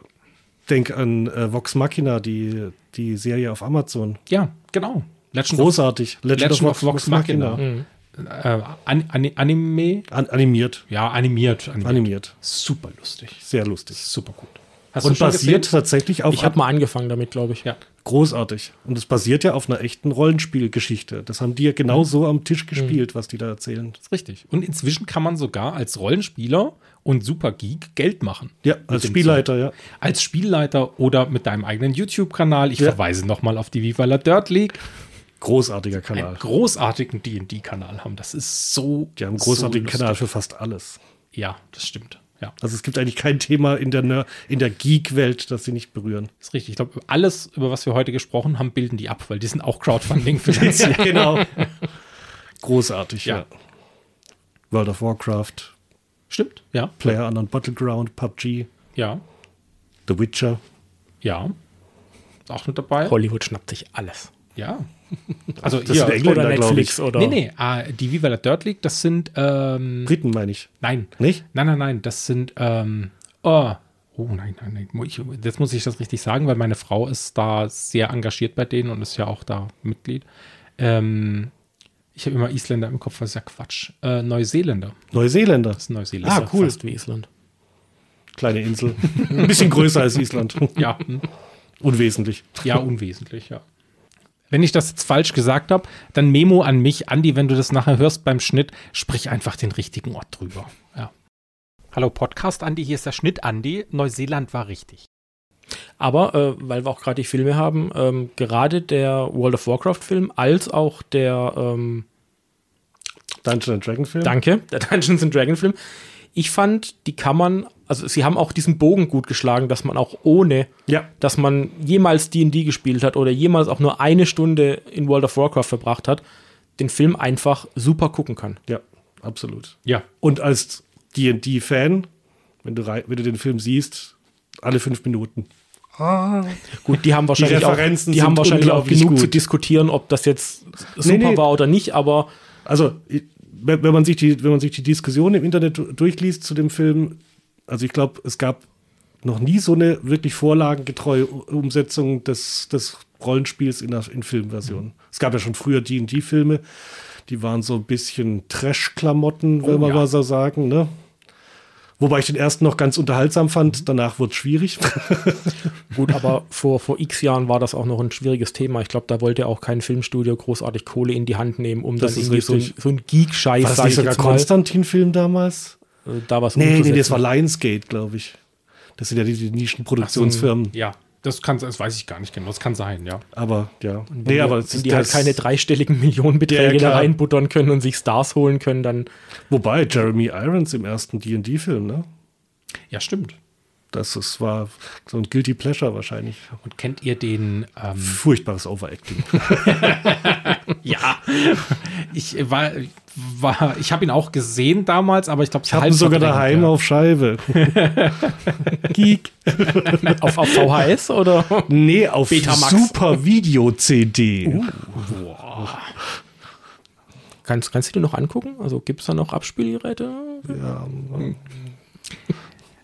denk an äh, Vox Machina, die, die Serie auf Amazon. Ja, genau. Legend Großartig. Legend of Vox Machina. Mhm. Äh, an, an, Anime, An, animiert. ja, animiert, animiert. Animiert. Super lustig. Sehr lustig. Super gut. Hast Und basiert gesehen? tatsächlich auf Ich habe mal angefangen damit, glaube ich. Ja. Großartig. Und es basiert ja auf einer echten Rollenspielgeschichte. Das haben die ja genau so am Tisch gespielt, was die da erzählen. Das ist richtig. Und inzwischen kann man sogar als Rollenspieler und Supergeek Geld machen. Ja, als Spielleiter, ja. als Spielleiter oder mit deinem eigenen YouTube-Kanal. Ich Ja. verweise nochmal auf die Viva la Dirt League. Großartiger Einen Kanal. großartigen D&D-Kanal haben. Das ist so Die haben einen großartigen so. Kanal für fast alles. Ja, das stimmt. Ja, Also es gibt eigentlich kein Thema in der, in der Geek-Welt, das sie nicht berühren. ist richtig. Ich glaube, alles, über was wir heute gesprochen haben, bilden die ab, weil die sind auch Crowdfunding finanziert. genau. Großartig, ja. Ja. World of Warcraft, Stimmt, ja. Player Unknown Battleground, PUBG, Ja, The Witcher. ja. Ist auch mit dabei. Hollywood schnappt sich alles. Ja. Also Das hier, sind Engländer, Oder Netflix ich. oder. Nee, nee, ah, die Viva la Dirt League, das sind, ähm, Briten meine ich. nein, Nicht? nein, nein, nein, das sind, ähm, oh, oh nein, nein, nein, ich, jetzt muss ich das richtig sagen, weil meine Frau ist da sehr engagiert bei denen und ist ja auch da Mitglied. Ähm, ich habe immer Isländer im Kopf, was ist ja Quatsch. Äh, Neuseeländer, Neuseeländer. das ist Neuseeländer. Ah, cool. Fast wie Island. Kleine Insel. Ein bisschen größer als Island. Ja. Unwesentlich. ja, unwesentlich, ja. Wenn ich das jetzt falsch gesagt habe, dann Memo an mich, Andi, wenn du das nachher hörst beim Schnitt, sprich einfach den richtigen Ort drüber. Ja. Hallo Podcast Andi, hier ist der Schnitt Andi. Neuseeland war richtig. Aber, äh, weil wir auch gerade die Filme haben, ähm, gerade der World of Warcraft-Film als auch der, ähm, Dungeon Dragon Film. danke, der Dungeons and Dragon-Film, ich fand, die kann man, also sie haben auch diesen Bogen gut geschlagen, dass man auch ohne, Ja. dass man jemals D&D gespielt hat oder jemals auch nur eine Stunde in World of Warcraft verbracht hat, den Film einfach super gucken kann. Ja, absolut. Ja. Und als D&D-Fan, wenn du, wenn du den Film siehst, alle fünf Minuten. Gut, die haben wahrscheinlich auch, Referenzen die haben wahrscheinlich auch genug gut. zu diskutieren, ob das jetzt super nee. war oder nicht, aber Also, wenn, man sich die, wenn man sich die Diskussion im Internet du- durchliest zu dem Film, also ich glaube, es gab noch nie so eine wirklich vorlagengetreue Umsetzung des, des Rollenspiels in der in Filmversion. Es gab ja schon früher D&D-Filme, die waren so ein bisschen Trash-Klamotten, Oh, man ja. mal so sagen, ne? Wobei ich den ersten noch ganz unterhaltsam fand, danach wurde es schwierig. Gut, aber vor, vor x Jahren war das auch noch ein schwieriges Thema. Ich glaube, da wollte auch kein Filmstudio großartig Kohle in die Hand nehmen, um Das dann irgendwie so ein, so ein Geek-Scheiß, War das nicht ich sogar. Konstantin-Film damals? Äh, da was Nee, nee, das war Lionsgate, glaube ich. Das sind ja die, die Nischenproduktionsfirmen. Ja, das kann, das weiß ich gar nicht genau. Das kann sein, ja. Aber ja. Wenn Nee, die, aber wenn die halt das- keine dreistelligen Millionenbeträge Ja, da reinbuttern können und sich Stars holen können, dann Wobei Jeremy Irons im ersten D&D-Film, ne? Ja, stimmt. Das ist, war so ein Guilty Pleasure wahrscheinlich. Und kennt ihr den, ähm, Furchtbares Overacting. ja, ich war, war ich habe ihn auch gesehen damals, aber ich glaube, Ich habe ihn sogar daheim auf Scheibe. Geek. auf, auf VHS oder? Nee, auf Betamax. Super Video CD. Kannst, kannst du dir noch angucken? Also gibt es da noch Abspielgeräte? Ja,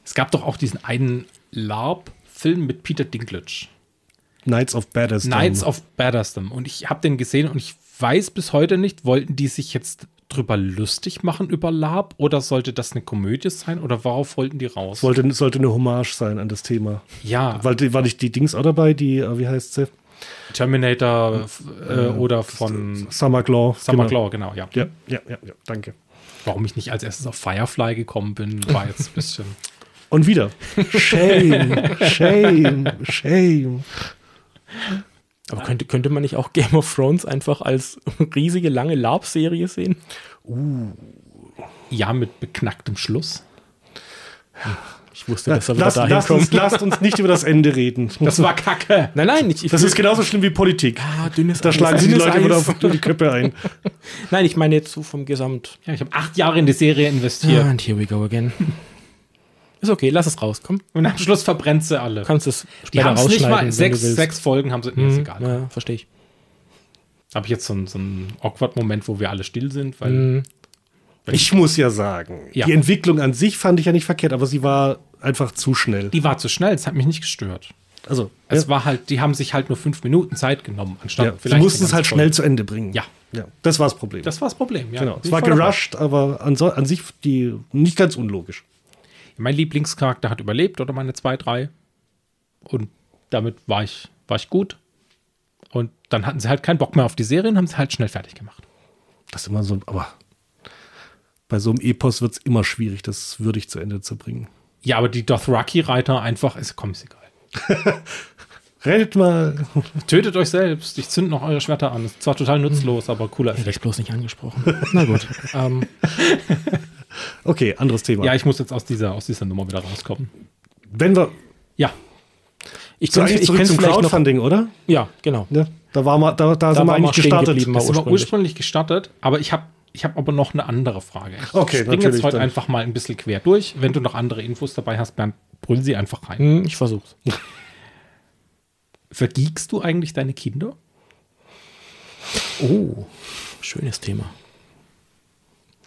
Es gab doch auch diesen einen LARP-Film mit Peter Dinklage. Knights of Badass. Knights of Badassdom. Und ich habe den gesehen und ich weiß bis heute nicht, wollten die sich jetzt drüber lustig machen über LARP oder sollte das eine Komödie sein oder worauf wollten die raus? Sollte, sollte eine Hommage sein an das Thema. ja, Weil die, war nicht die Dings auch dabei, die, äh, wie heißt sie? Terminator äh, oder von Summer Claw. Summer genau. Claw, genau, ja. Ja, ja, ja, ja, danke. Warum ich nicht als erstes auf Firefly gekommen bin, war jetzt ein bisschen. Und wieder. Shame, shame, shame. Aber könnte, könnte man nicht auch Game of Thrones einfach als riesige, lange LARP-Serie sehen? Ja, mit beknacktem Schluss. Ich wusste, dass er wieder dahin lasst, kommt. uns, lasst uns nicht über das Ende reden. Das war kacke. Nein, nein, ich, ich Das ist genauso schlimm wie Politik. ah, dünnes Da Eis, schlagen sich die Leute wieder Eis. auf die Köpfe ein. Nein, ich meine jetzt so vom Gesamt. Ja, ich habe acht Jahre in die Serie investiert. And here we go again. Ist okay, lass es raus, komm. Und am Schluss verbrennt sie alle. Du kannst es die später haben es nicht rausschneiden, mal. wenn Sechs, du willst. sechs Folgen haben sie. Nee, ist Hm, egal. Ja, verstehe ich. Habe ich jetzt so, einen- so einen Awkward-Moment, wo wir alle still sind, weil. Hm. Ich muss ja sagen, Ja. die Entwicklung an sich fand ich ja nicht verkehrt, aber sie war einfach zu schnell. Die war zu schnell, es hat mich nicht gestört. Also, Es ja, war halt, die haben sich halt nur fünf Minuten Zeit genommen, anstatt ja. sie vielleicht. mussten eine es halt ganze schnell Folge. zu Ende bringen. Ja. ja. Das war das Problem. Das war das Problem, ja. genau. Es war gerusht, aber an, so, an sich die nicht ganz unlogisch. Mein Lieblingscharakter hat überlebt oder meine zwei, drei. Und damit war ich, war ich gut. Und dann hatten sie halt keinen Bock mehr auf die Serie und haben sie halt schnell fertig gemacht. Das ist immer so, aber bei so einem Epos wird es immer schwierig, das würdig zu Ende zu bringen. Ja, aber die Dothraki-Reiter einfach, ist, komm, ist egal. Redet mal. Tötet euch selbst. Ich zünd noch eure Schwerter an. Ist zwar total nutzlos, aber cooler Hätte ich bloß nicht angesprochen. Na gut. ähm, Okay, anderes Thema. Ja, ich muss jetzt aus dieser, aus dieser Nummer wieder rauskommen. Wenn wir Ja, ich so könnte eigentlich ich zurück zum vielleicht noch. Oder? Ja, da war mal, da, da, sind wir eigentlich gestartet. geblieben. das war ursprünglich. ursprünglich gestartet, aber ich habe ich hab aber noch eine andere Frage. Ich Okay, springe natürlich jetzt heute dann. einfach mal ein bisschen quer durch. Wenn du noch andere Infos dabei hast, Bernd, brüll sie einfach rein. Hm, ich versuch's. Vergiegst du eigentlich deine Kinder? Oh, schönes Thema.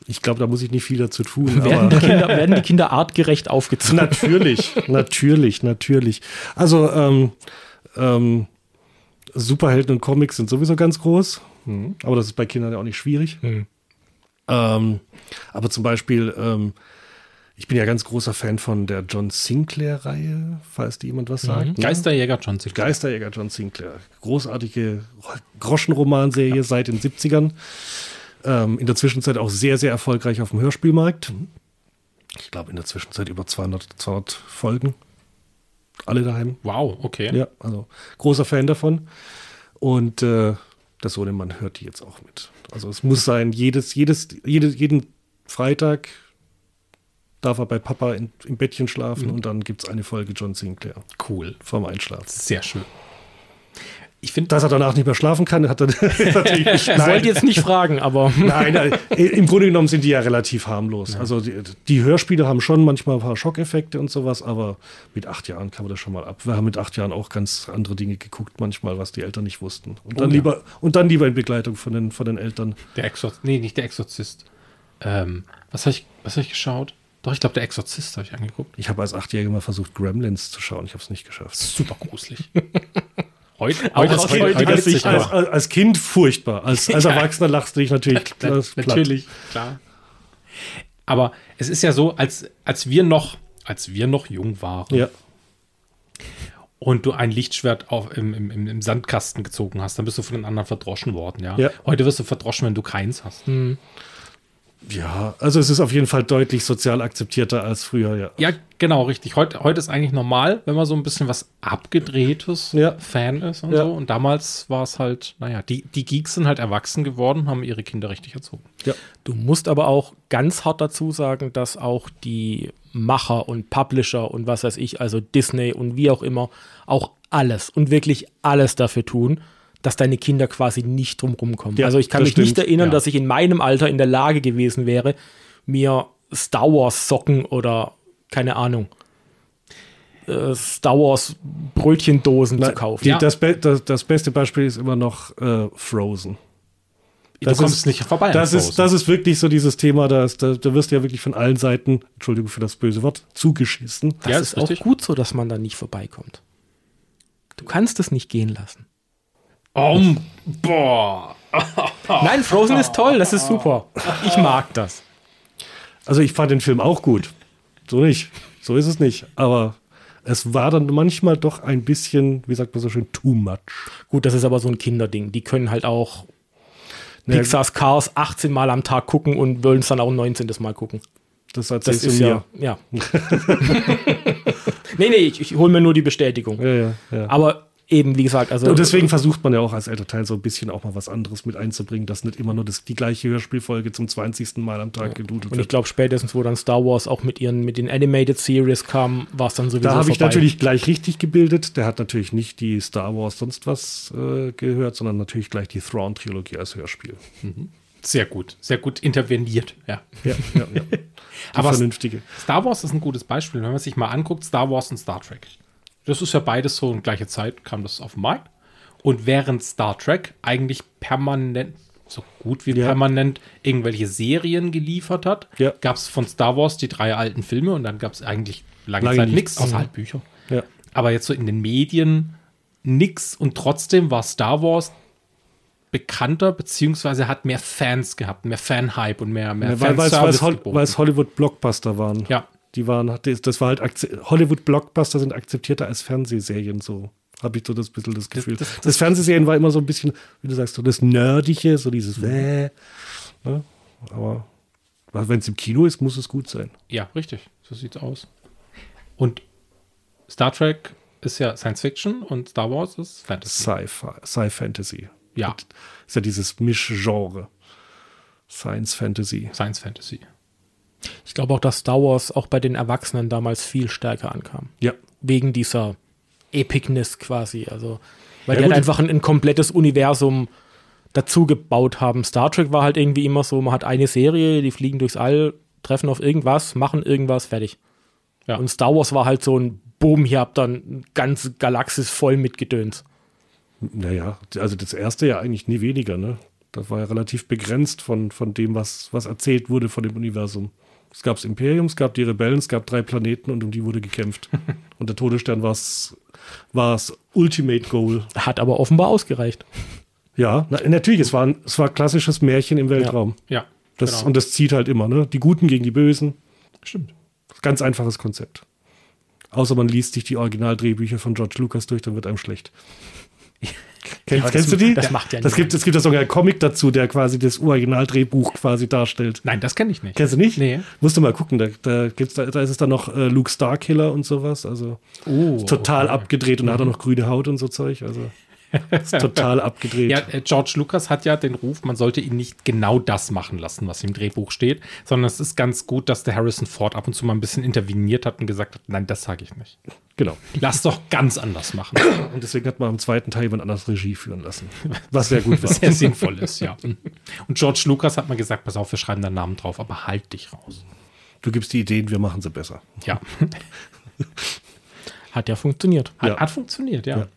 Ich glaube, da muss ich nicht viel dazu tun. Werden die Kinder, werden die Kinder artgerecht aufgezogen? natürlich, natürlich, natürlich. Also, ähm, ähm, Superhelden und Comics sind sowieso ganz groß. Aber das ist bei Kindern ja auch nicht schwierig. Hm. Ähm, aber zum Beispiel, ähm, ich bin ja ganz großer Fan von der John Sinclair-Reihe, falls die jemand was sagt. ne? Geisterjäger John Sinclair. Geisterjäger John Sinclair. Großartige Groschenromanserie seit den 70ern. Ähm, in der Zwischenzeit auch sehr, sehr erfolgreich auf dem Hörspielmarkt. Ich glaube, in der Zwischenzeit über 200, 200 Folgen. Alle daheim. Wow, okay. Ja, also großer Fan davon. Und äh, der Sohnemann hört die jetzt auch mit. Also es muss sein, jedes, jedes, jede, jeden Freitag darf er bei Papa in, im Bettchen schlafen und dann gibt es eine Folge John Sinclair Cool. vorm Einschlafen. Sehr schön. Ich finde, Dass er danach nicht mehr schlafen kann, hat er natürlich nicht. Ich wollte jetzt nicht fragen, aber Nein, nein, im Grunde genommen sind die ja relativ harmlos. Also die, die Hörspiele haben schon manchmal ein paar Schockeffekte und sowas, aber mit acht Jahren kann man das schon mal ab. Wir haben mit acht Jahren auch ganz andere Dinge geguckt, manchmal, was die Eltern nicht wussten. Und dann Oh ja. lieber und dann lieber in Begleitung von den, von den Eltern. der Exorzist, nee, nicht der Exorzist. Ähm, was habe ich, was hab ich geschaut? Doch, ich glaube, der Exorzist habe ich angeguckt. Ich habe als Achtjähriger mal versucht, Gremlins zu schauen. Ich habe es nicht geschafft. Super gruselig. heute, heute, aus heute, heute, Als, als, als Kind furchtbar. Als, als Erwachsener lachst du dich natürlich natürlich, klar. Aber es ist ja so, als, als wir noch, als wir noch jung waren Ja. und du ein Lichtschwert auf, im, im, im Sandkasten gezogen hast, dann bist du von den anderen verdroschen worden, ja. Ja. Heute wirst du verdroschen, wenn du keins hast. Ja, also es ist auf jeden Fall deutlich sozial akzeptierter als früher, ja. Ja, genau, richtig. Heute, heute ist eigentlich normal, wenn man so ein bisschen was Abgedrehtes Ja. Fan ist und Ja. so. Und damals war es halt, naja, die, die Geeks sind halt erwachsen geworden, haben ihre Kinder richtig erzogen. Du musst aber auch ganz hart dazu sagen, dass auch die Macher und Publisher und was weiß ich, also Disney und wie auch immer, auch alles und wirklich alles dafür tun, dass deine Kinder quasi nicht drum rumkommen. Ja, also ich kann mich nicht stimmt, erinnern, ja. dass ich in meinem Alter in der Lage gewesen wäre, mir Star Wars Socken oder keine Ahnung, äh, Star Wars Brötchendosen zu kaufen. Die, Ja. das, Be das, das beste Beispiel ist immer noch äh, Frozen. Das du kommst ist- nicht vorbei. Das ist, das ist wirklich so dieses Thema, da, ist, da, da wirst du ja wirklich von allen Seiten, Entschuldigung für das böse Wort, zugeschissen. Das Ja, ist ist auch gut so, dass man da nicht vorbeikommt. Du kannst es nicht gehen lassen. Um, boah. Nein, Frozen ist toll, das ist super. Ich mag das. Also ich fand den Film auch gut. So nicht. So ist es nicht. Aber es war dann manchmal doch ein bisschen, wie sagt man so schön, too much. Gut, das ist aber so ein Kinderding. Die können halt auch Ja, Pixars Cars 18 Mal am Tag gucken und wollen es dann auch ein 19. Mal gucken. Das Das erzählst ist du ja, mir. ja. nee, nee, ich, ich hole mir nur die Bestätigung. Ja, ja, ja. Aber eben, wie gesagt, also. Und deswegen versucht man ja auch als Elternteil so ein bisschen auch mal was anderes mit einzubringen, dass nicht immer nur das, die gleiche Hörspielfolge zum 20. Mal am Tag gedudelt Und ich wird. glaube, spätestens, wo dann Star Wars auch mit ihren, mit den Animated Series kam, war es dann sowieso Da habe ich natürlich gleich richtig gebildet. Der hat natürlich nicht die Star Wars sonst was äh, gehört, sondern natürlich gleich die Thrawn-Trilogie als Hörspiel. Sehr gut, sehr gut interveniert, ja. Ja, ja, ja. Aber vernünftige. Star Wars ist ein gutes Beispiel, wenn man sich mal anguckt, Star Wars und Star Trek. Das ist ja beides so in gleicher Zeit kam das auf den Markt. Und während Star Trek eigentlich permanent, so gut wie Ja. permanent, irgendwelche Serien geliefert hat, Ja. gab es von Star Wars die drei alten Filme und dann gab es eigentlich lange, Lange Zeit nichts. nichts, außer Mhm. halt Bücher. Ja. Aber jetzt so in den Medien nix und trotzdem war Star Wars bekannter, beziehungsweise hat mehr Fans gehabt, mehr Fan-Hype und mehr, mehr Ja, weil es- weil es Hollywood-Blockbuster waren. Ja. Die waren, das das war halt, Hollywood-Blockbuster sind akzeptierter als Fernsehserien, so habe ich so das bisschen das Gefühl. Das, das- Fernsehserien war immer so ein bisschen, wie du sagst, so das Nerdige, so dieses Wäh. Ne? Aber wenn es im Kino ist, muss es gut sein. Ja, richtig. So sieht's aus. Und Star Trek ist ja Science Fiction und Star Wars ist Fantasy. Sci-Fi, Sci-Fantasy. Ja. Ist ja dieses Mischgenre. Science Fantasy. Science Fantasy. Ich glaube auch, dass Star Wars auch bei den Erwachsenen damals viel stärker ankam. Ja. Wegen dieser Epicness quasi. Also, weil Ja, die halt einfach ein, ein komplettes Universum dazu gebaut haben. Star Trek war halt irgendwie immer so, man hat eine Serie, die fliegen durchs All, treffen auf irgendwas, machen irgendwas, fertig. Ja. Und Star Wars war halt so ein Boom, hier habt ihr eine ganze Galaxis voll mit Gedöns. Naja, also das erste ja eigentlich nie weniger, ne? Das war ja relativ begrenzt von, von dem, was, was erzählt wurde von dem Universum. Es gab das Imperium, es gab die Rebellen, es gab drei Planeten und um die wurde gekämpft. und der Todesstern war das Ultimate Goal. Hat aber offenbar ausgereicht. Ja, na, natürlich, es war, ein, es war klassisches Märchen im Weltraum. Ja. Das, genau. Und das zieht halt immer, ne? Die Guten gegen die Bösen. Stimmt. Ganz einfaches Konzept. Außer man liest sich die Originaldrehbücher von George Lucas durch, dann wird einem schlecht. Kennst, aber kennst das- du die? das macht ja das gibt, niemand. Es gibt ja sogar einen Comic dazu, der quasi das Originaldrehbuch quasi darstellt. Nein, das kenne ich nicht. Kennst du nicht? Nee. Musst du mal gucken, da, da, gibt's, da, da ist es dann noch äh, Luke Starkiller und sowas. Also Oh, total abgedreht und da hat er noch grüne Haut und so Zeug. Also ist total abgedreht. Ja, äh, George Lucas hat ja den Ruf, man sollte ihn nicht genau das machen lassen, was im Drehbuch steht, sondern es ist ganz gut, dass der Harrison Ford ab und zu mal ein bisschen interveniert hat und gesagt hat, nein, das sage ich nicht. Genau. Lass doch ganz anders machen. Und deswegen hat man am zweiten Teil jemand anders Regie führen lassen. Was sehr gut war. Was sehr sinnvoll ist, ja. Und George Lucas hat mal gesagt, pass auf, wir schreiben deinen Namen drauf, aber halt dich raus. Du gibst die Ideen, wir machen sie besser. Ja, Hat ja funktioniert. hat, Ja. hat funktioniert, ja. Ja.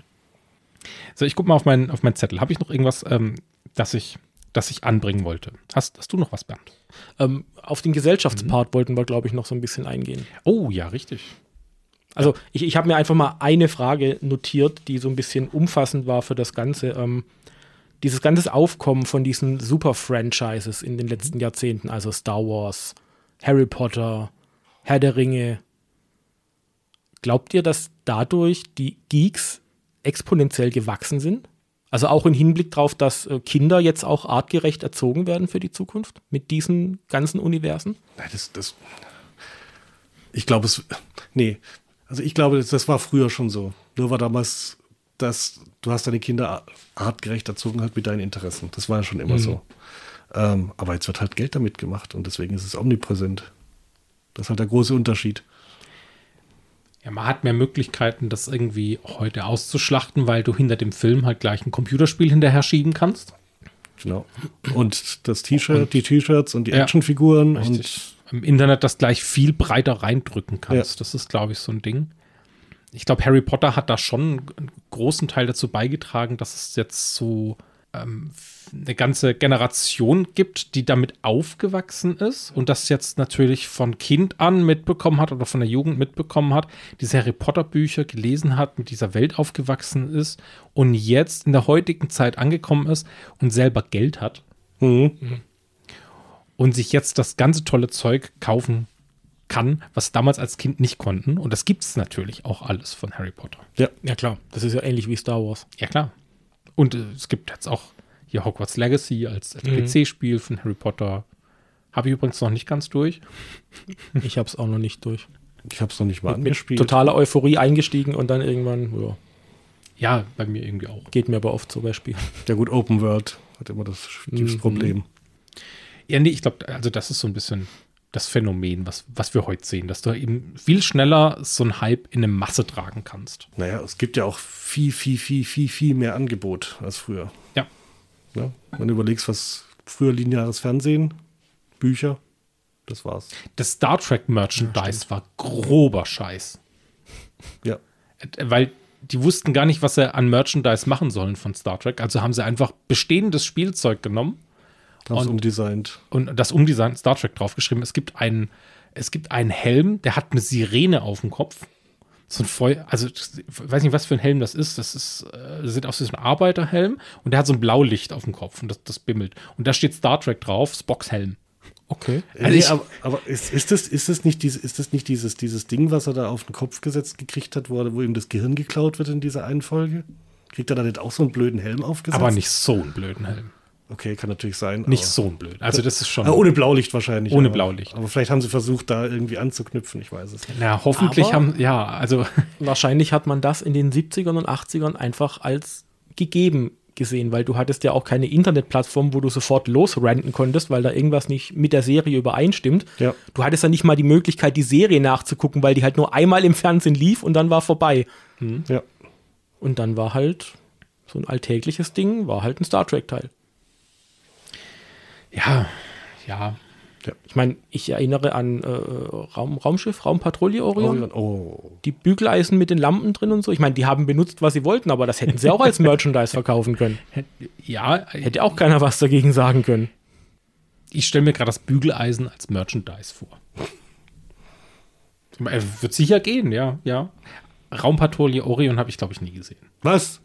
So, ich gucke mal auf meinen auf meinen Zettel. Habe ich noch irgendwas, ähm, das ich, das ich anbringen wollte? Hast, hast du noch was, Bernd? Ähm, auf den Gesellschaftspart wollten wir, glaube ich, noch so ein bisschen eingehen. Oh, ja, richtig. Also ich, ich habe mir einfach mal eine Frage notiert, die so ein bisschen umfassend war für das Ganze. Ähm, dieses ganze Aufkommen von diesen Super-Franchises in den letzten Jahrzehnten, also Star Wars, Harry Potter, Herr der Ringe. Glaubt ihr, dass dadurch die Geeks exponentiell gewachsen sind? Also auch im Hinblick darauf, dass äh, Kinder jetzt auch artgerecht erzogen werden für die Zukunft mit diesen ganzen Universen? Nein, das, das, ich glaube, es, nee, also ich glaube, das, war früher schon so. Nur war damals, dass du hast deine Kinder artgerecht erzogen halt mit deinen Interessen. Das war ja schon immer Mhm. so. Ähm, aber jetzt wird halt Geld damit gemacht und deswegen ist es omnipräsent. Das ist halt der große Unterschied. Ja, man hat mehr Möglichkeiten, das irgendwie heute auszuschlachten, weil du hinter dem Film halt gleich ein Computerspiel hinterher schieben kannst. Genau. Und das T-Shirt, die T-Shirts und die Ja. Actionfiguren und Richtig. Im Internet das gleich viel breiter reindrücken kannst. Ja. Das ist, glaube ich, so ein Ding. Ich glaube, Harry Potter hat da schon einen großen Teil dazu beigetragen, dass es jetzt so ähm, eine ganze Generation gibt, die damit aufgewachsen ist und das jetzt natürlich von Kind an mitbekommen hat oder von der Jugend mitbekommen hat, diese Harry Potter Bücher gelesen hat, mit dieser Welt aufgewachsen ist und jetzt in der heutigen Zeit angekommen ist und selber Geld hat Mhm. Und sich jetzt das ganze tolle Zeug kaufen kann, was damals als Kind nicht konnten. Und das gibt es natürlich auch alles von Harry Potter. ja. Ja klar, das ist ja ähnlich wie Star Wars. Ja, klar. Und äh, es gibt jetzt auch hier Hogwarts Legacy als, als Mhm. PC-Spiel von Harry Potter. Habe ich übrigens noch nicht ganz durch. Ich habe es auch noch nicht durch. Ich habe es noch nicht mal Mit angespielt. totaler Euphorie eingestiegen und dann irgendwann, ja, Ja, bei mir irgendwie auch. geht mir aber oft so bei Spielen. Ja gut, Open World hat immer das, dieses Mhm. Problem. Ja, nee, ich glaube, also das ist so ein bisschen das Phänomen, was, was wir heute sehen, dass du eben viel schneller so einen Hype in eine Masse tragen kannst. Naja, es gibt ja auch viel, viel, viel, viel, viel mehr Angebot als früher. Ja. Ja? Wenn du überlegst, was früher lineares Fernsehen, Bücher, das war's. Das Star Trek Merchandise war grober Scheiß. Ja. Äh, weil die wussten gar nicht, was sie an Merchandise machen sollen von Star Trek. Also haben sie einfach bestehendes Spielzeug genommen Haben Und- umdesignt. und das umdesignt Star Trek draufgeschrieben. Es gibt einen, es gibt einen Helm, der hat eine Sirene auf dem Kopf. So ein Feu also ich weiß nicht, was für ein Helm das ist. Das ist, äh, das sieht aus wie so ein Arbeiterhelm und der hat so ein Blaulicht auf dem Kopf und das, das bimmelt. Und da steht Star Trek drauf, Spocks Helm. Okay. Also nee, ich- aber, aber ist, ist, das, ist, das nicht diese, ist das nicht dieses, dieses Ding, was er da auf den Kopf gesetzt gekriegt hat, wo, wo ihm das Gehirn geklaut wird in dieser einen Folge? Kriegt er da nicht auch so einen blöden Helm aufgesetzt? Aber nicht so einen blöden Helm. Okay, kann natürlich sein. Nicht aber, so ein blöd. Also das ist schon. Ah, ohne Blaulicht wahrscheinlich. Ohne aber, Blaulicht. Aber vielleicht haben sie versucht, da irgendwie anzuknüpfen, ich weiß es nicht. Na, hoffentlich Aber- haben, ja, also Wahrscheinlich hat man das in den 70ern und 80ern einfach als gegeben gesehen, weil du hattest ja auch keine Internetplattform, wo du sofort losranten konntest, weil da irgendwas nicht mit der Serie übereinstimmt. Ja. Du hattest dann nicht mal die Möglichkeit, die Serie nachzugucken, weil die halt nur einmal im Fernsehen lief und dann war vorbei. Ja. Und dann war halt so ein alltägliches Ding, war halt ein Star Trek-Teil. Ja, ja. Ich meine, ich erinnere an äh, Raum, Raumschiff, Raumpatrouille Orion. Orion, oh. Die Bügeleisen mit den Lampen drin und so. Ich meine, die haben benutzt, was sie wollten, aber das hätten sie auch als Merchandise verkaufen können. Ja, Hätte auch keiner was dagegen sagen können. ich stelle mir gerade das Bügeleisen als Merchandise vor. Äh, Wird sicher gehen, ja, ja. Raumpatrouille Orion habe ich, glaube ich, nie gesehen. Was?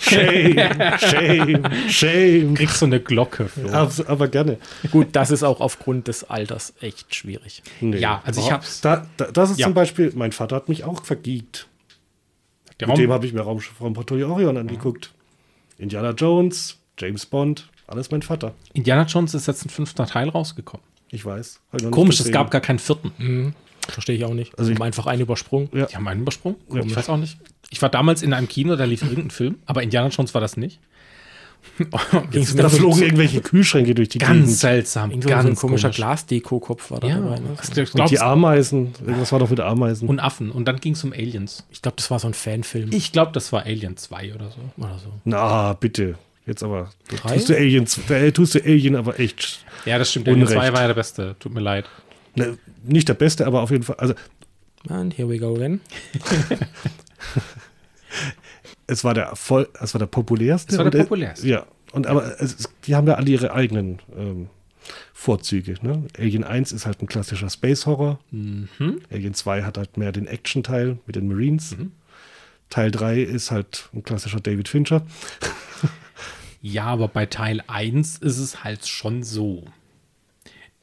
Shame, shame, shame. Kriegst so eine Glocke. Aber, aber gerne. Gut, das ist auch aufgrund des Alters echt schwierig. Nee. Ja, also ich hab's- Da, da, das ist Ja. zum Beispiel, mein Vater hat mich auch vergiegt. Der Mit dem habe ich mir Raumschiff Raumpatrouille Orion angeguckt. Indiana Jones, James Bond, alles mein Vater. Indiana Jones ist jetzt ein fünfter Teil rausgekommen. Ich weiß. Komisch, es gab gar keinen vierten. Verstehe ich auch nicht. Also ich- haben einfach einen übersprungen. Ja. Die haben einen übersprungen. Ja. Ich weiß auch nicht. Ich war damals in einem Kino, da lief irgendein Film, aber Indiana Jones war das nicht. Ging's Da so- flogen irgendwelche Kühlschränke durch die Ganz Gegend. seltsam, Irgend so ein ganz komischer komisch. Glasdeko-Kopf war da Ja, dabei. Ne? also, Und die Ameisen. Irgendwas war doch mit Ameisen. und Affen. Und dann ging es um Aliens. Ich glaube, das war so ein Fanfilm Ich glaube, das war Alien 2 oder so. oder so. Na, bitte. Jetzt aber. Drei? tust du Alien, da tust du Alien aber echt. Ja, das stimmt. Alien Unrecht. 2 war ja der beste. Tut mir leid. Ne, nicht der Beste, aber auf jeden Fall. Also, And here we go again. es war der voll, es war der populärste. Es war der populärste. Ja. Und aber es, es- die haben ja alle ihre eigenen ähm, Vorzüge. Ne? Alien 1 ist halt ein klassischer Space Horror. Mhm. Alien 2 hat halt mehr den Action-Teil mit den Marines. Mhm. Teil 3 ist halt ein klassischer David Fincher. Ja, aber bei Teil 1 ist es halt schon so.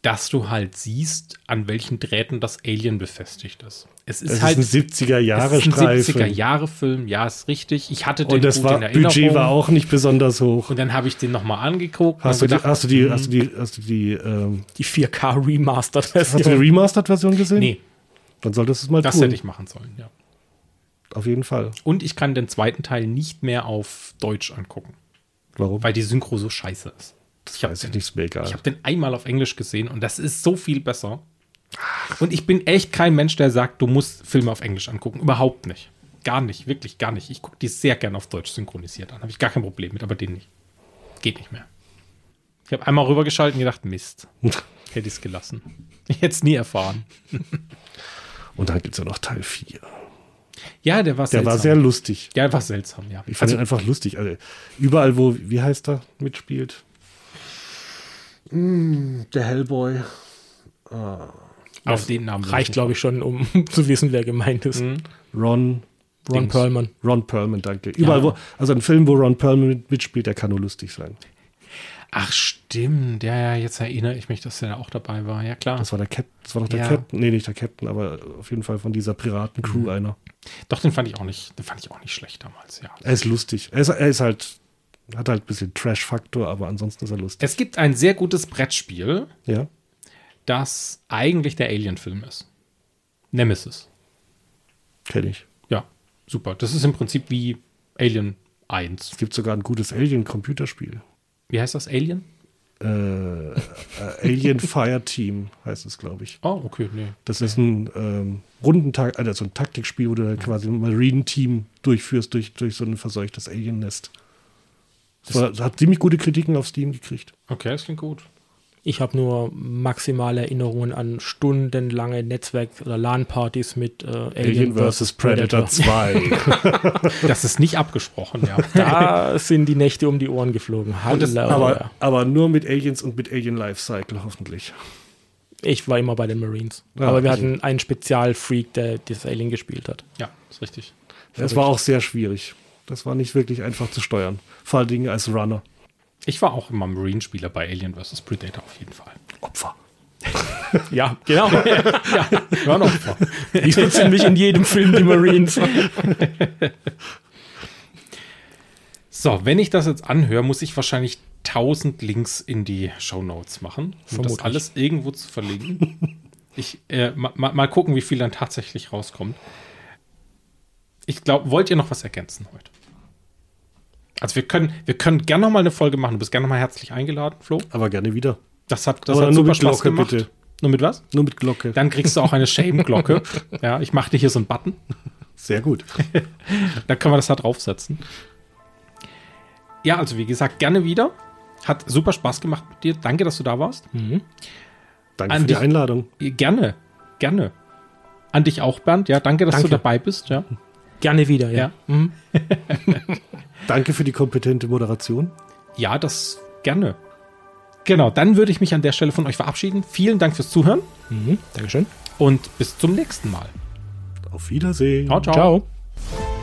Dass du halt siehst, an welchen Drähten das Alien befestigt ist. Es ist Das halt ist ein 70er-Jahre es ist ein 70er Streifen. Jahre Film, ja, ist richtig. Ich hatte den Und das gut war, in Erinnerung. Budget war auch nicht besonders hoch. Und dann habe ich den nochmal angeguckt. Hast und du, die, gedacht, hast du die, hm, hast du die, hast du die, ähm, Die 4K Remastered hast du die Version. Remastered-Version gesehen? Nee, Dann solltest du es mal das tun. hätte ich machen sollen, ja. Auf jeden Fall. Und ich kann den zweiten Teil nicht mehr auf Deutsch angucken, Warum? weil die Synchro so scheiße ist. Ich nicht, ist mir egal. Ich habe den einmal auf Englisch gesehen und das ist so viel besser. Und ich bin echt kein Mensch, der sagt, du musst Filme auf Englisch angucken. Überhaupt nicht. Gar nicht, wirklich gar nicht. Ich gucke die sehr gern auf Deutsch synchronisiert an. Habe ich gar kein Problem mit, aber den nicht. Geht nicht mehr. Ich habe einmal rübergeschaltet und gedacht, Mist. Hätte ich es gelassen. Ich hätte es nie erfahren. Und dann gibt es ja noch Teil 4. Ja, der war Der seltsam. war sehr lustig. ja, der war seltsam, ja. Ich fand Also, ihn einfach lustig. Also, überall, wo, wie heißt er, mitspielt? Mm, der Hellboy. auf den Namen Reicht, ich glaube ich, schon, um zu wissen, wer gemeint ist. Ron. Ron Dings. Perlman. Ron Perlman, danke. Überall, wo, also ein Film, wo Ron Perlman mit- mitspielt, der kann nur lustig sein. Ach, stimmt. Ja, ja, jetzt erinnere ich mich, dass der auch dabei war. Ja, klar. Das war der Captain, das war doch der Ja. Captain, nee, nicht der Captain, aber auf jeden Fall von dieser Piratencrew Mhm. einer. Doch, den fand ich auch nicht, den fand ich auch nicht schlecht damals, ja. Er ist lustig. Er ist, er ist halt, hat halt ein bisschen Trash-Faktor, aber ansonsten ist er lustig. Es gibt ein sehr gutes Brettspiel, Ja. das eigentlich der Alien-Film ist. Nemesis. Kenne ich. Ja, super. Das ist im Prinzip wie Alien 1. Es gibt sogar ein gutes Alien-Computerspiel. Wie heißt das? Alien? Äh, äh, Alien Fire Team heißt es, glaube ich. Oh, okay, nee. Das ist ein ähm, Rundentag, also ein Taktikspiel, wo du halt quasi ein Marine-Team durchführst durch, durch so ein verseuchtes Alien-Nest. Das war, das hat ziemlich gute Kritiken auf Steam gekriegt. Okay, das klingt gut. Ich habe nur maximale Erinnerungen an stundenlange Netzwerk- oder LAN-Partys mit äh, Alien, vs. Predator 2. Das ist nicht abgesprochen, ja. Da sind die Nächte um die Ohren geflogen. Das- aber, aber nur mit Aliens und mit Alien Lifecycle, hoffentlich. ich war immer bei den Marines. Ja, aber wir hatten einen Spezialfreak, der das Alien gespielt hat. Ja, ist richtig. Das war auch sehr schwierig. Das war nicht wirklich einfach zu steuern. Vor allen Dingen als Runner. Ich war auch immer Marine-Spieler bei Alien vs. Predator auf jeden Fall. Opfer. Ja, genau. ja, war noch Opfer. die sind ziemlich in jedem Film die Marines. So, wenn ich das jetzt anhöre, muss ich wahrscheinlich 1000 Links in die Shownotes machen, um das Vermutlich. alles irgendwo zu verlinken. ich äh, ma, ma, mal gucken, wie viel dann tatsächlich rauskommt. Ich glaube, wollt ihr noch was ergänzen heute? Also wir können, wir können gerne noch mal eine Folge machen. Du bist gerne noch mal herzlich eingeladen, Flo. Aber gerne wieder. Das hat, das Aber hat nur super mit Spaß Glocke, gemacht. bitte. Nur mit was? Nur mit Glocke. Dann kriegst du auch eine Shame-Glocke. ja, ich mache dir hier so einen Button. Sehr gut. Da können wir das da draufsetzen. Ja, also wie gesagt, gerne wieder. Hat super Spaß gemacht mit dir. Danke, dass du da warst. Danke An für die dich- Einladung. Gerne, gerne. An dich auch, Bernd. Ja, danke, dass Danke. du dabei bist. Ja. Gerne wieder, ja. Ja. Mhm. Danke für die kompetente Moderation. ja, das gerne. Genau, dann würde ich mich an der Stelle von euch verabschieden. Vielen Dank fürs Zuhören Mhm. Dankeschön. und bis zum nächsten Mal. Auf Wiedersehen. ciao. ciao. Ciao.